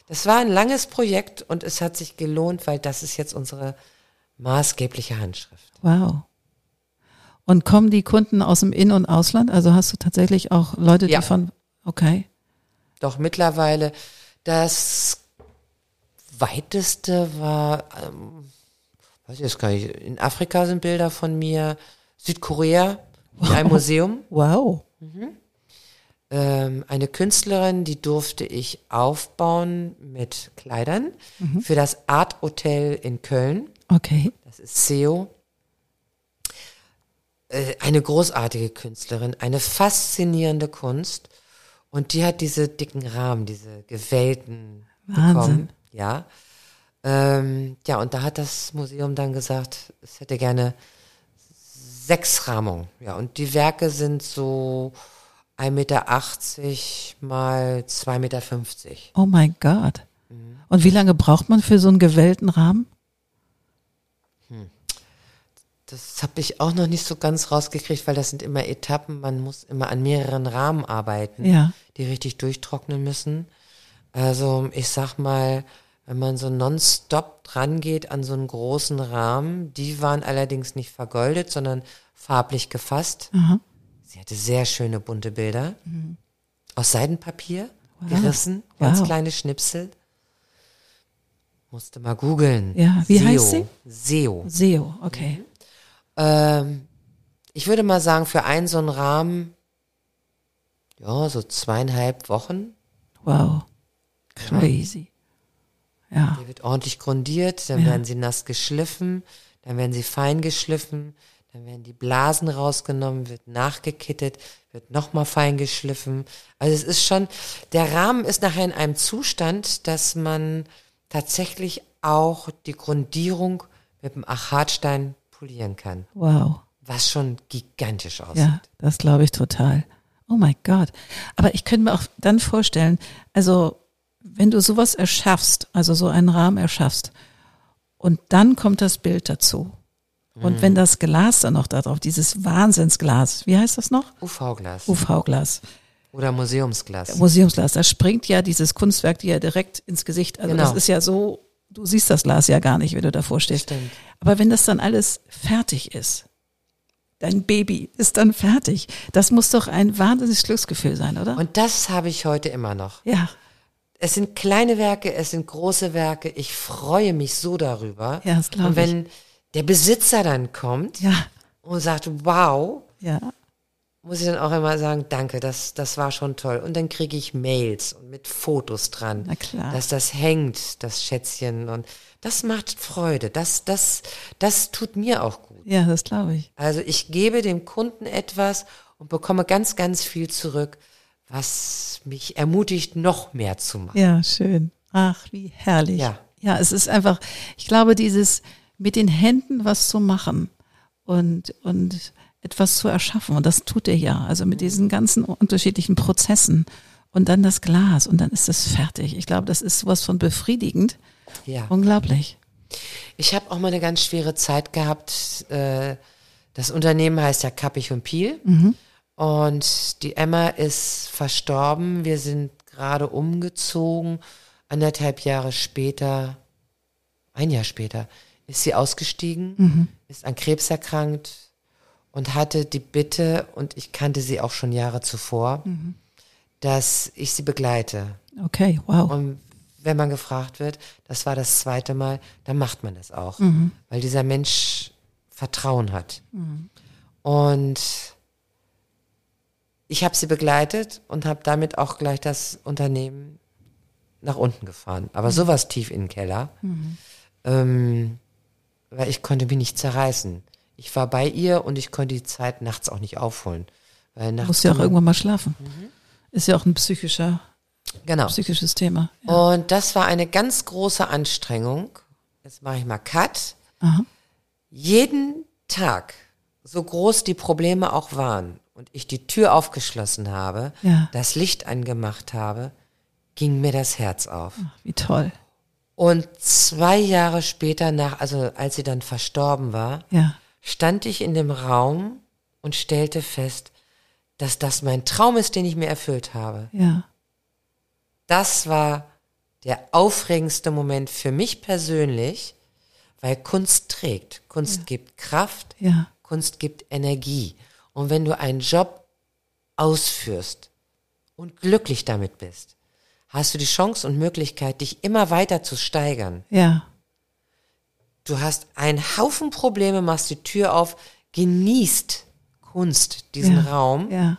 Das war ein langes Projekt und es hat sich gelohnt, weil das ist jetzt unsere maßgebliche Handschrift. Wow. Und kommen die Kunden aus dem In- und Ausland? Also hast du tatsächlich auch Leute, die Ja. von, okay. Doch mittlerweile das weiteste war, ähm, weiß ich jetzt gar nicht, in Afrika sind Bilder von mir, Südkorea, in einem Museum. Wow. Ähm, eine Künstlerin, die durfte ich aufbauen mit Kleidern für das Art Hotel in Köln. Okay. Das ist SEO. Äh, Eine großartige Künstlerin, eine faszinierende Kunst. Und die hat diese dicken Rahmen, diese gewellten Wahnsinn. bekommen. Ja. Ähm, ja, und da hat das Museum dann gesagt, es hätte gerne sechs Rahmungen. Ja, und die Werke sind so 1,80 Meter mal 2,50 Meter. Oh mein Gott. Mhm. Und wie lange braucht man für so einen gewellten Rahmen? Das habe ich auch noch nicht so ganz rausgekriegt, weil das sind immer Etappen. Man muss immer an mehreren Rahmen arbeiten, Ja. die richtig durchtrocknen müssen. Also ich sag mal, wenn man so nonstop dran geht an so einen großen Rahmen, die waren allerdings nicht vergoldet, sondern farblich gefasst. Aha. Sie hatte sehr schöne bunte Bilder aus Seidenpapier, gerissen, ganz Wow. kleine Schnipsel. Musste mal googeln. Ja, wie Seo. heißt sie? Seo. SEO, okay. Ähm, ich würde mal sagen, für einen so einen Rahmen, ja, so zweieinhalb Wochen. Wow. Crazy. Ja. Der wird ordentlich grundiert, dann Ja. werden sie nass geschliffen, dann werden sie fein geschliffen, dann werden die Blasen rausgenommen, wird nachgekittet, wird nochmal fein geschliffen. Also es ist schon, der Rahmen ist nachher in einem Zustand, dass man tatsächlich auch die Grundierung mit dem Achatstein polieren kann, Wow. was schon gigantisch aussieht. Ja, das glaube ich total. Oh mein Gott. Aber ich könnte mir auch dann vorstellen, also wenn du sowas erschaffst, also so einen Rahmen erschaffst, und dann kommt das Bild dazu. Und wenn das Glas dann noch da drauf, dieses Wahnsinnsglas, wie heißt das noch? UV-Glas UV-Glas, oder Museumsglas. Museumsglas, da springt ja dieses Kunstwerk dir ja direkt ins Gesicht. Also Genau. das ist ja so, du siehst das Glas ja gar nicht, wenn du davor stehst. Stimmt. Aber wenn das dann alles fertig ist, dein Baby ist dann fertig, das muss doch ein wahnsinniges Glücksgefühl sein, oder? Und das habe ich heute immer noch. ja, Es sind kleine Werke, es sind große Werke. Ich freue mich so darüber. Ja, das glaub Und wenn der Besitzer dann kommt ja, und sagt, wow, ja, muss ich dann auch immer sagen, danke, das, das war schon toll. Und dann kriege ich Mails und mit Fotos dran, Na klar. dass das hängt, das Schätzchen. Und das macht Freude. Das, das, das tut mir auch gut. Ja, das glaube ich. Also ich gebe dem Kunden etwas und bekomme ganz, ganz viel zurück, was mich ermutigt, noch mehr zu machen. Ja, schön. Ach, wie herrlich. Ja. Ja, es ist einfach, ich glaube, dieses mit den Händen was zu machen und, und etwas zu erschaffen. Und das tut er ja. Also mit diesen ganzen unterschiedlichen Prozessen. Und dann das Glas und dann ist es fertig. Ich glaube, das ist sowas von befriedigend. Ja. Unglaublich. Ich habe auch mal eine ganz schwere Zeit gehabt. Äh, Das Unternehmen heißt ja Kappich und Piel. Und die Emma ist verstorben. Wir sind gerade umgezogen. Anderthalb Jahre später, ein Jahr später, ist sie ausgestiegen, ist an Krebs erkrankt und hatte die Bitte, und ich kannte sie auch schon Jahre zuvor, dass ich sie begleite. Okay, wow. Und wenn man gefragt wird, das war das zweite Mal, dann macht man das auch, weil dieser Mensch Vertrauen hat. Und ich habe sie begleitet und habe damit auch gleich das Unternehmen nach unten gefahren. Aber sowas tief in den Keller, ähm, weil ich konnte mich nicht zerreißen. Ich war bei ihr und ich konnte die Zeit nachts auch nicht aufholen. Weil nachts Muss ja auch irgendwann mal schlafen. Ist ja auch ein psychischer, genau. psychisches Thema. Ja. Und das war eine ganz große Anstrengung. Jetzt mache ich mal Cut. Aha. Jeden Tag, so groß die Probleme auch waren, und ich die Tür aufgeschlossen habe, Ja. das Licht angemacht habe, ging mir das Herz auf. Wie toll. Und zwei Jahre später nach, also als sie dann verstorben war, Ja. Stand ich in dem Raum und stellte fest, dass das mein Traum ist, den ich mir erfüllt habe. Ja. das war der aufregendste Moment für mich persönlich, weil Kunst trägt. Kunst gibt Kraft, Ja. Kunst gibt Energie. Und wenn du einen Job ausführst und glücklich damit bist, hast du die Chance und Möglichkeit, dich immer weiter zu steigern. Ja. Du hast einen Haufen Probleme, machst die Tür auf, genießt Kunst, diesen ja. Raum. Ja.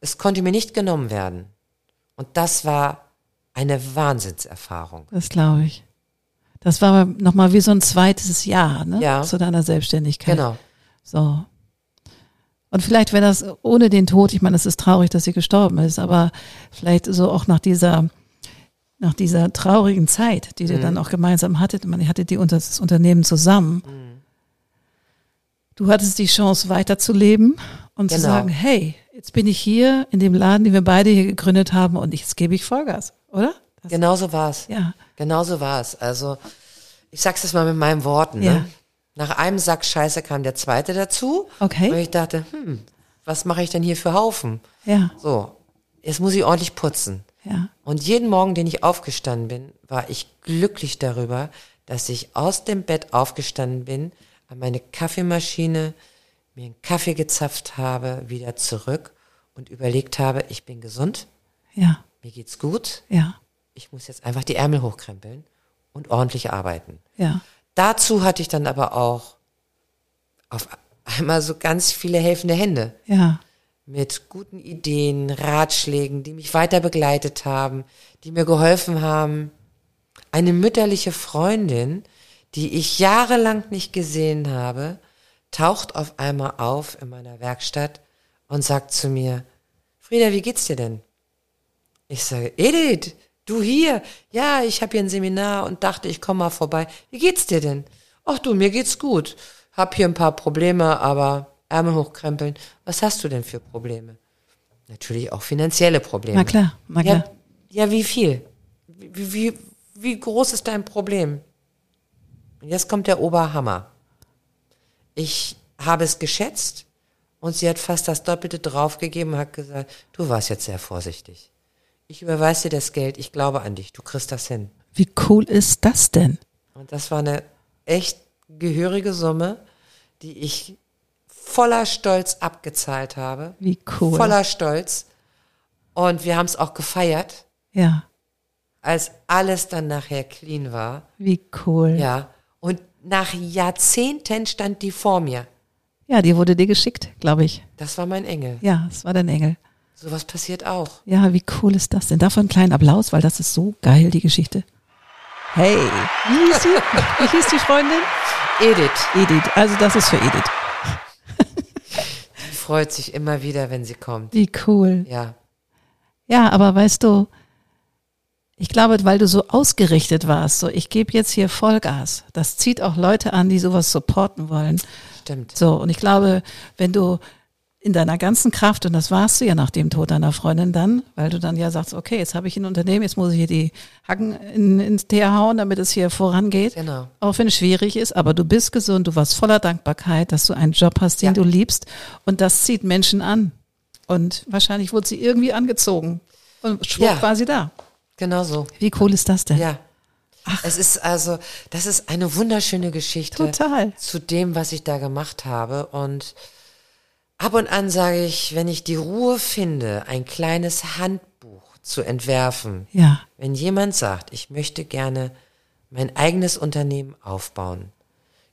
Es konnte mir nicht genommen werden. Und das war eine Wahnsinnserfahrung. Das glaube ich. Das war nochmal wie so ein zweites Jahr, ne? Ja. Zu deiner Selbstständigkeit. Genau. So. Und vielleicht wäre das ohne den Tod, ich meine, es ist traurig, dass sie gestorben ist, aber vielleicht so auch nach dieser, nach dieser traurigen Zeit, die Mhm. ihr dann auch gemeinsam hattet, man ihr hattet die unter das Unternehmen zusammen. Mhm. Du hattest die Chance weiterzuleben und zu Genau. sagen, hey, jetzt bin ich hier in dem Laden, den wir beide hier gegründet haben und jetzt gebe ich Vollgas, oder? Das, Genau so war es. Ja. Genau so war es. Also, ich sag's jetzt mal mit meinen Worten. Ja. Ne? Nach einem Sack Scheiße kam der zweite dazu. Okay. Und ich dachte, hm, was mache ich denn hier für Haufen? Ja, So, jetzt muss ich ordentlich putzen. Ja, Und jeden Morgen, den ich aufgestanden bin, war ich glücklich darüber, dass ich aus dem Bett aufgestanden bin, an meine Kaffeemaschine, mir einen Kaffee gezapft habe, wieder zurück und überlegt habe, ich bin gesund, ja, mir geht's gut, ja, ich muss jetzt einfach die Ärmel hochkrempeln und ordentlich arbeiten. ja, Dazu hatte ich dann aber auch auf einmal so ganz viele helfende Hände. Ja, mit guten Ideen, Ratschlägen, die mich weiter begleitet haben, die mir geholfen haben. Eine mütterliche Freundin, die ich jahrelang nicht gesehen habe, taucht auf einmal auf in meiner Werkstatt und sagt zu mir, Frieda, wie geht's dir denn? Ich sage, Edith, du hier? Ja, ich habe hier ein Seminar und dachte, ich komme mal vorbei. Wie geht's dir denn? Ach du, mir geht's gut. Hab hier ein paar Probleme, aber Ärmel hochkrempeln. Was hast du denn für Probleme? Natürlich auch finanzielle Probleme. na klar, na klar. Ja, ja wie viel? Wie, wie, wie groß ist dein Problem? Und jetzt kommt der Oberhammer. Ich habe es geschätzt und sie hat fast das Doppelte draufgegeben und hat gesagt, du warst jetzt sehr vorsichtig. Ich überweise dir das Geld, ich glaube an dich, du kriegst das hin. Wie cool ist das denn? Und das war eine echt gehörige Summe, die ich voller Stolz abgezahlt habe. Wie cool. Voller Stolz. Und wir haben es auch gefeiert, ja, als alles dann nachher clean war. wie cool. Ja. Und nach Jahrzehnten stand die vor mir. Ja, die wurde dir geschickt, glaube ich. Das war mein Engel. Ja, es war dein Engel. Sowas passiert auch. Ja, wie cool ist das denn? Davon einen kleinen Applaus, weil das ist so geil, die Geschichte. Hey, wie hieß die, wie hieß die Freundin? Edith. Edith. Also das ist für Edith. Freut sich immer wieder, wenn sie kommt. Wie cool. Ja. Ja, aber weißt du, ich glaube, weil du so ausgerichtet warst, so ich gebe jetzt hier Vollgas, das zieht auch Leute an, die sowas supporten wollen. Stimmt. So, und ich glaube, wenn du in deiner ganzen Kraft, und das warst du ja nach dem Tod deiner Freundin dann, weil du dann ja sagst, okay, jetzt habe ich ein Unternehmen, jetzt muss ich hier die Hacken in, ins Teer hauen, damit es hier vorangeht. Genau. Auch wenn es schwierig ist, aber du bist gesund, du warst voller Dankbarkeit, dass du einen Job hast, den Ja. du liebst. Und das zieht Menschen an. Und wahrscheinlich wurde sie irgendwie angezogen. Und schwupp Ja. war sie da. Genau so. Wie cool ist das denn? Ja. Es ist also, das ist eine wunderschöne Geschichte Total. zu dem, was ich da gemacht habe. Und ab und an sage ich, wenn ich die Ruhe finde, ein kleines Handbuch zu entwerfen, Ja, wenn jemand sagt, ich möchte gerne mein eigenes Unternehmen aufbauen,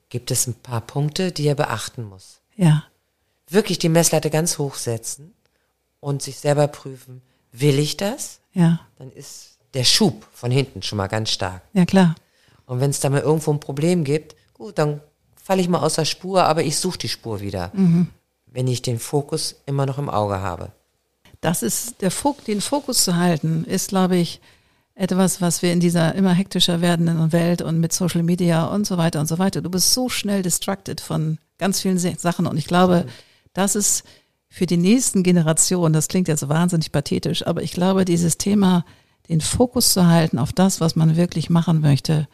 gibt es ein paar Punkte, die er beachten muss. ja, Wirklich die Messlatte ganz hoch setzen und sich selber prüfen, will ich das? ja, Dann ist der Schub von hinten schon mal ganz stark. ja klar. Und wenn es da mal irgendwo ein Problem gibt, gut, dann falle ich mal aus der Spur, aber ich suche die Spur wieder. Wenn ich den Fokus immer noch im Auge habe. Das ist der Fok den Fokus zu halten, ist, glaube ich, etwas, was wir in dieser immer hektischer werdenden Welt und mit Social Media und so weiter und so weiter. Du bist so schnell distracted von ganz vielen Sachen und ich glaube, das ist für die nächsten Generationen, das klingt jetzt wahnsinnig pathetisch, aber ich glaube, dieses Thema, den Fokus zu halten auf das, was man wirklich machen möchte,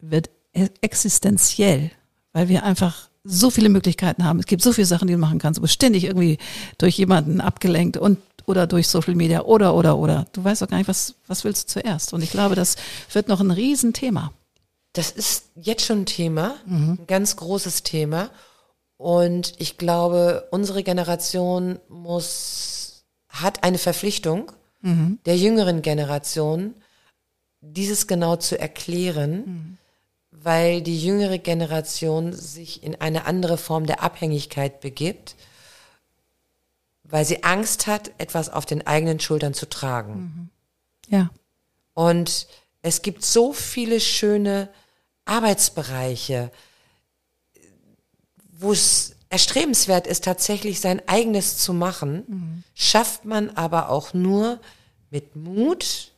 wird e- existenziell, weil wir einfach so viele Möglichkeiten haben. Es gibt so viele Sachen, die du machen kannst. Du bist ständig irgendwie durch jemanden abgelenkt und oder durch Social Media oder oder oder. Du weißt doch gar nicht, was was willst du zuerst. Und ich glaube, das wird noch ein Riesenthema. Das ist jetzt schon ein Thema, ein ganz großes Thema. Und ich glaube, unsere Generation muss, hat eine Verpflichtung der jüngeren Generation, dieses genau zu erklären, weil die jüngere Generation sich in eine andere Form der Abhängigkeit begibt, weil sie Angst hat, etwas auf den eigenen Schultern zu tragen. Ja, Und es gibt so viele schöne Arbeitsbereiche, wo es erstrebenswert ist, tatsächlich sein eigenes zu machen, schafft man aber auch nur mit Mut,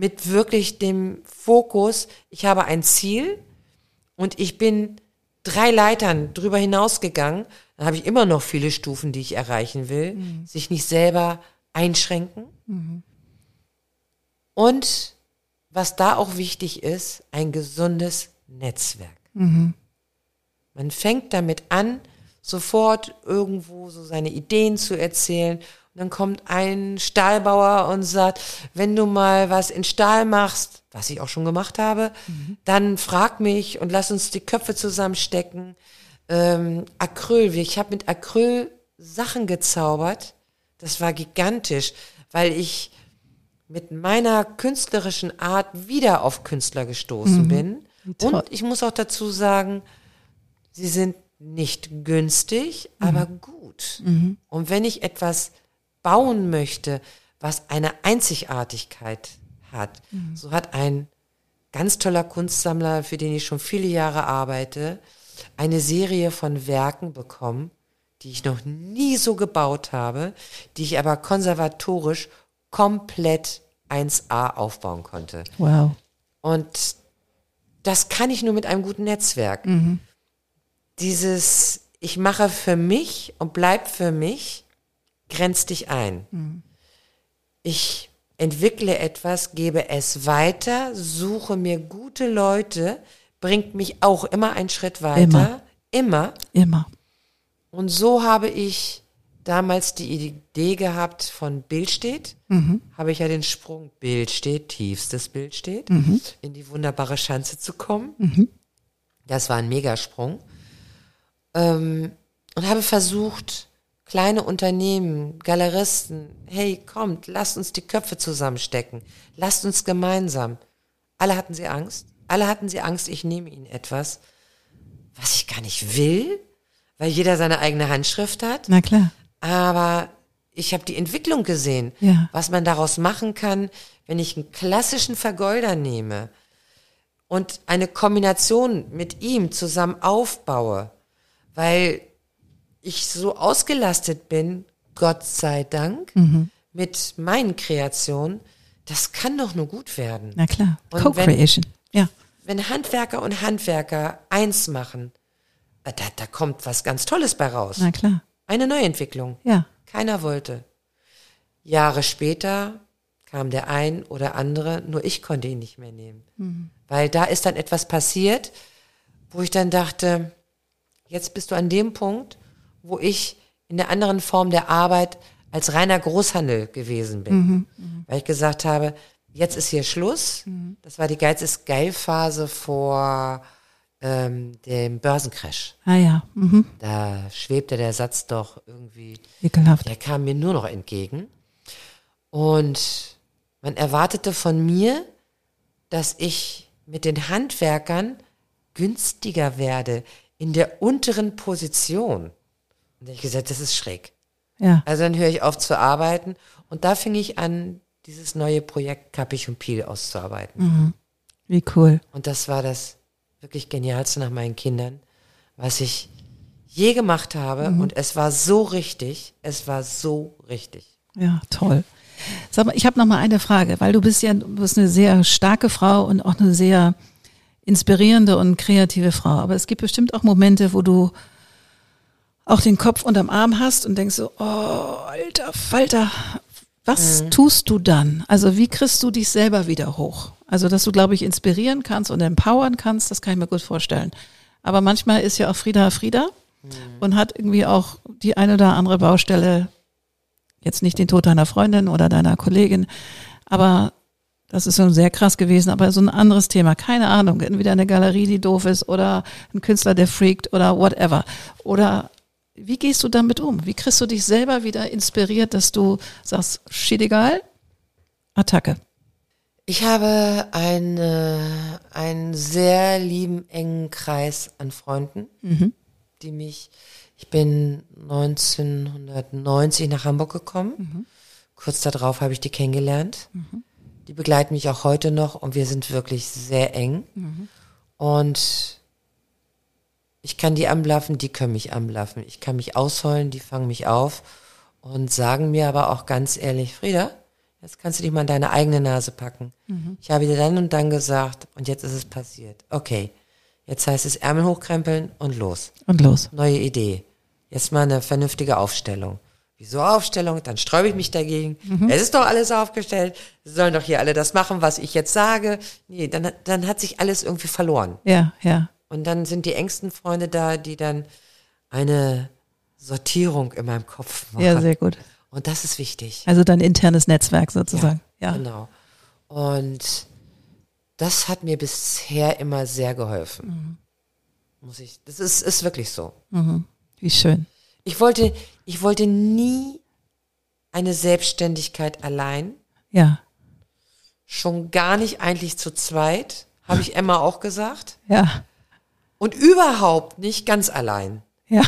mit wirklich dem Fokus, ich habe ein Ziel und ich bin drei Leitern drüber hinausgegangen, dann habe ich immer noch viele Stufen, die ich erreichen will, sich nicht selber einschränken. Und was da auch wichtig ist, ein gesundes Netzwerk. Man fängt damit an, sofort irgendwo so seine Ideen zu erzählen. Und dann kommt ein Stahlbauer und sagt, wenn du mal was in Stahl machst, was ich auch schon gemacht habe, dann frag mich und lass uns die Köpfe zusammenstecken. Ähm, Acryl, ich habe mit Acryl Sachen gezaubert. Das war gigantisch, weil ich mit meiner künstlerischen Art wieder auf Künstler gestoßen bin. toll. Und ich muss auch dazu sagen, sie sind nicht günstig, aber gut. Und wenn ich etwas bauen möchte, was eine Einzigartigkeit hat, so hat ein ganz toller Kunstsammler, für den ich schon viele Jahre arbeite, eine Serie von Werken bekommen, die ich noch nie so gebaut habe, die ich aber konservatorisch komplett 1A aufbauen konnte. wow. Und das kann ich nur mit einem guten Netzwerk. Dieses, ich mache für mich und bleib für mich, grenzt dich ein. Ich entwickle etwas, gebe es weiter, suche mir gute Leute, bringt mich auch immer einen Schritt weiter. Immer. Immer. Und so habe ich damals die Idee gehabt von Bild steht, habe ich ja den Sprung Bild steht, tiefstes Bild steht, in die wunderbare Schanze zu kommen. Das war ein Megasprung. Ähm, und habe versucht, kleine Unternehmen, Galeristen, hey, kommt, lasst uns die Köpfe zusammenstecken, lasst uns gemeinsam. Alle hatten sie Angst, alle hatten sie Angst, ich nehme ihnen etwas, was ich gar nicht will, weil jeder seine eigene Handschrift hat. Na klar. Aber ich habe die Entwicklung gesehen, Ja. was man daraus machen kann, wenn ich einen klassischen Vergolder nehme und eine Kombination mit ihm zusammen aufbaue, weil ich so ausgelastet bin, Gott sei Dank, Mhm. mit meinen Kreationen, das kann doch nur gut werden. Na klar. Co-Creation. Ja. Wenn Handwerker und Handwerker eins machen, äh, da, da kommt was ganz Tolles bei raus. Na klar. Eine Neuentwicklung. Ja. Keiner wollte. Jahre später kam der ein oder andere, nur ich konnte ihn nicht mehr nehmen. Weil da ist dann etwas passiert, wo ich dann dachte, jetzt bist du an dem Punkt, wo ich in der anderen Form der Arbeit als reiner Großhandel gewesen bin. Weil ich gesagt habe, jetzt ist hier Schluss. Das war die Geiz ist geil Phase vor ähm, dem Börsencrash. Ah ja. Mhm. Da schwebte der Satz doch irgendwie Ekelhaft. der kam mir nur noch entgegen. Und man erwartete von mir, dass ich mit den Handwerkern günstiger werde in der unteren Position. Und ich gesagt, das ist schräg. Ja. Also dann höre ich auf zu arbeiten und da fing ich an, dieses neue Projekt Kappich und Piel auszuarbeiten. Wie cool. Und das war das wirklich genialste nach meinen Kindern, was ich je gemacht habe. Und es war so richtig. Es war so richtig. Ja, toll. Sag mal, ich habe noch mal eine Frage, weil du bist ja du bist eine sehr starke Frau und auch eine sehr inspirierende und kreative Frau. Aber es gibt bestimmt auch Momente, wo du auch den Kopf unterm Arm hast und denkst so, oh, alter Falter, was tust du dann? Also wie kriegst du dich selber wieder hoch? Also dass du, glaube ich, inspirieren kannst und empowern kannst, das kann ich mir gut vorstellen. Aber manchmal ist ja auch Frieda Frieda und hat irgendwie auch die eine oder andere Baustelle, jetzt nicht den Tod deiner Freundin oder deiner Kollegin, aber das ist schon sehr krass gewesen, aber so ein anderes Thema, keine Ahnung, entweder eine Galerie, die doof ist oder ein Künstler, der freakt oder whatever. Oder wie gehst du damit um? Wie kriegst du dich selber wieder inspiriert, dass du sagst, shit egal, Attacke. Ich habe eine, einen sehr lieben, engen Kreis an Freunden, die mich, ich bin 1990 nach Hamburg gekommen. Kurz darauf habe ich die kennengelernt. Die begleiten mich auch heute noch und wir sind wirklich sehr eng. Und ich kann die anblaffen, die können mich anblaffen. Ich kann mich ausheulen, die fangen mich auf und sagen mir aber auch ganz ehrlich, Frieda, jetzt kannst du dich mal in deine eigene Nase packen. Ich habe dir dann und dann gesagt und jetzt ist es passiert. Okay, jetzt heißt es Ärmel hochkrempeln und los. Und los. Neue Idee. Jetzt mal eine vernünftige Aufstellung. Wieso Aufstellung? Dann sträube ich mich dagegen. Es ist doch alles aufgestellt. Sie sollen doch hier alle das machen, was ich jetzt sage. Nee, dann, dann hat sich alles irgendwie verloren. Ja, ja. Und dann sind die engsten Freunde da, die dann eine Sortierung in meinem Kopf machen. Ja, sehr gut. Und das ist wichtig. Also dein internes Netzwerk sozusagen. Ja. Genau. Und das hat mir bisher immer sehr geholfen. Muss ich, das ist, ist wirklich so. Wie schön. Ich wollte, ich wollte nie eine Selbstständigkeit allein, Ja. schon gar nicht eigentlich zu zweit, habe ich Emma auch gesagt. Ja. Und überhaupt nicht ganz allein. Ja.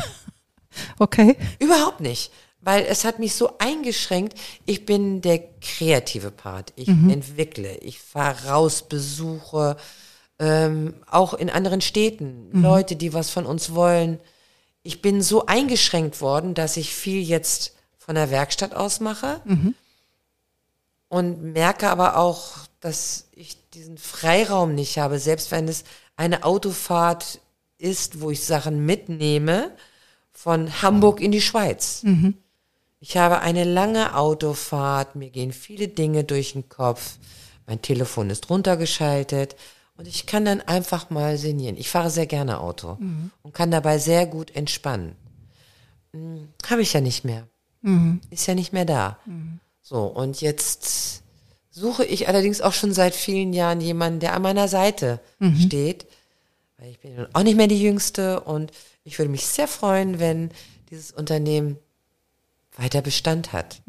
Okay. Überhaupt nicht. Weil es hat mich so eingeschränkt. Ich bin der kreative Part. Ich entwickle, ich fahre raus, besuche, ähm, auch in anderen Städten, Leute, die was von uns wollen. Ich bin so eingeschränkt worden, dass ich viel jetzt von der Werkstatt aus mache und merke aber auch, dass ich diesen Freiraum nicht habe, selbst wenn es eine Autofahrt ist, wo ich Sachen mitnehme von Hamburg in die Schweiz. Ich habe eine lange Autofahrt, mir gehen viele Dinge durch den Kopf, mein Telefon ist runtergeschaltet und ich kann dann einfach mal sinnieren. Ich fahre sehr gerne Auto und kann dabei sehr gut entspannen. Hm, Habe ich ja nicht mehr. Ist ja nicht mehr da. So, und jetzt suche ich allerdings auch schon seit vielen Jahren jemanden, der an meiner Seite steht, weil ich bin auch nicht mehr die Jüngste und ich würde mich sehr freuen, wenn dieses Unternehmen weiter Bestand hat.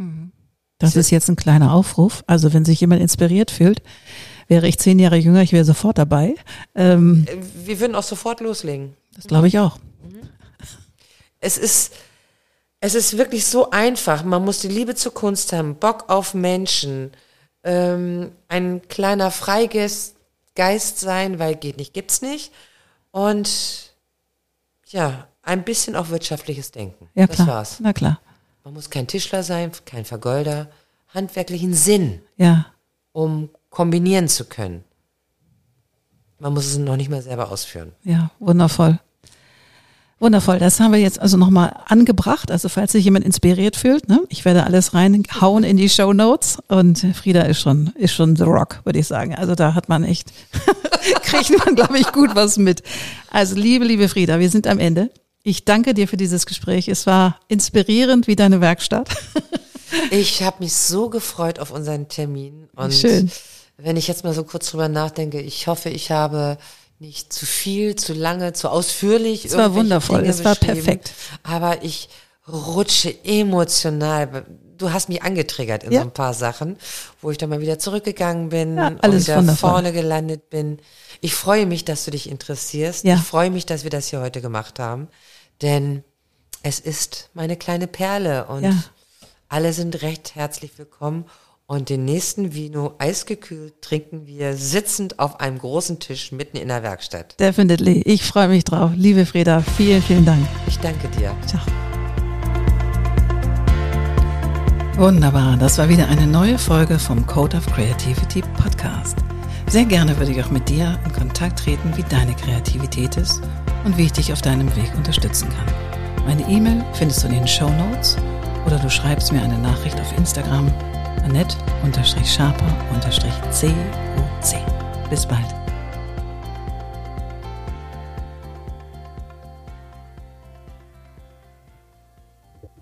Das ist jetzt ein kleiner Aufruf. Also wenn sich jemand inspiriert fühlt, wäre ich zehn Jahre jünger, ich wäre sofort dabei. Ähm, Äh, Wir würden auch sofort loslegen. das glaube ich auch. es ist, es ist wirklich so einfach. Man muss die Liebe zur Kunst haben, Bock auf Menschen, ähm, ein kleiner Freigeist Geist sein, weil geht nicht, gibt's nicht. Und ja, ein bisschen auch wirtschaftliches Denken. Ja, das klar. war's. Na klar. Man muss kein Tischler sein, kein Vergolder, handwerklichen Sinn, Ja. um kombinieren zu können. Man muss es noch nicht mal selber ausführen. Ja, wundervoll. Wundervoll, das haben wir jetzt also nochmal angebracht. Also falls sich jemand inspiriert fühlt, ne? ich werde alles reinhauen in die Show Notes und Frieda ist schon, ist schon the rock, würde ich sagen. Also da hat man echt, kriegt man, glaube ich, gut was mit. Also liebe, liebe Frieda, wir sind am Ende. Ich danke dir für dieses Gespräch. Es war inspirierend wie deine Werkstatt. Ich habe mich so gefreut auf unseren Termin. Und Schön. wenn ich jetzt mal so kurz drüber nachdenke, ich hoffe, ich habe nicht zu viel, zu lange, zu ausführlich. Es war wundervoll, Dinge es war perfekt. Aber ich rutsche emotional. Du hast mich angetriggert in Ja. so ein paar Sachen, wo ich dann mal wieder zurückgegangen bin Ja, und alles wieder wundervoll. vorne gelandet bin. Ich freue mich, dass du dich interessierst. Ja. Ich freue mich, dass wir das hier heute gemacht haben. Denn es ist meine kleine Perle und alle sind recht herzlich willkommen. Und den nächsten Vino eisgekühlt trinken wir sitzend auf einem großen Tisch mitten in der Werkstatt. Definitely. Ich freue mich drauf. Liebe Frieda, vielen, vielen Dank. Ich danke dir. Ciao. Wunderbar, das war wieder eine neue Folge vom Code of Creativity Podcast. Sehr gerne würde ich auch mit dir in Kontakt treten, wie deine Kreativität ist und wie ich dich auf deinem Weg unterstützen kann. Meine E-Mail findest du in den Show Notes oder du schreibst mir eine Nachricht auf Instagram annette-sharper-coc. Bis bald.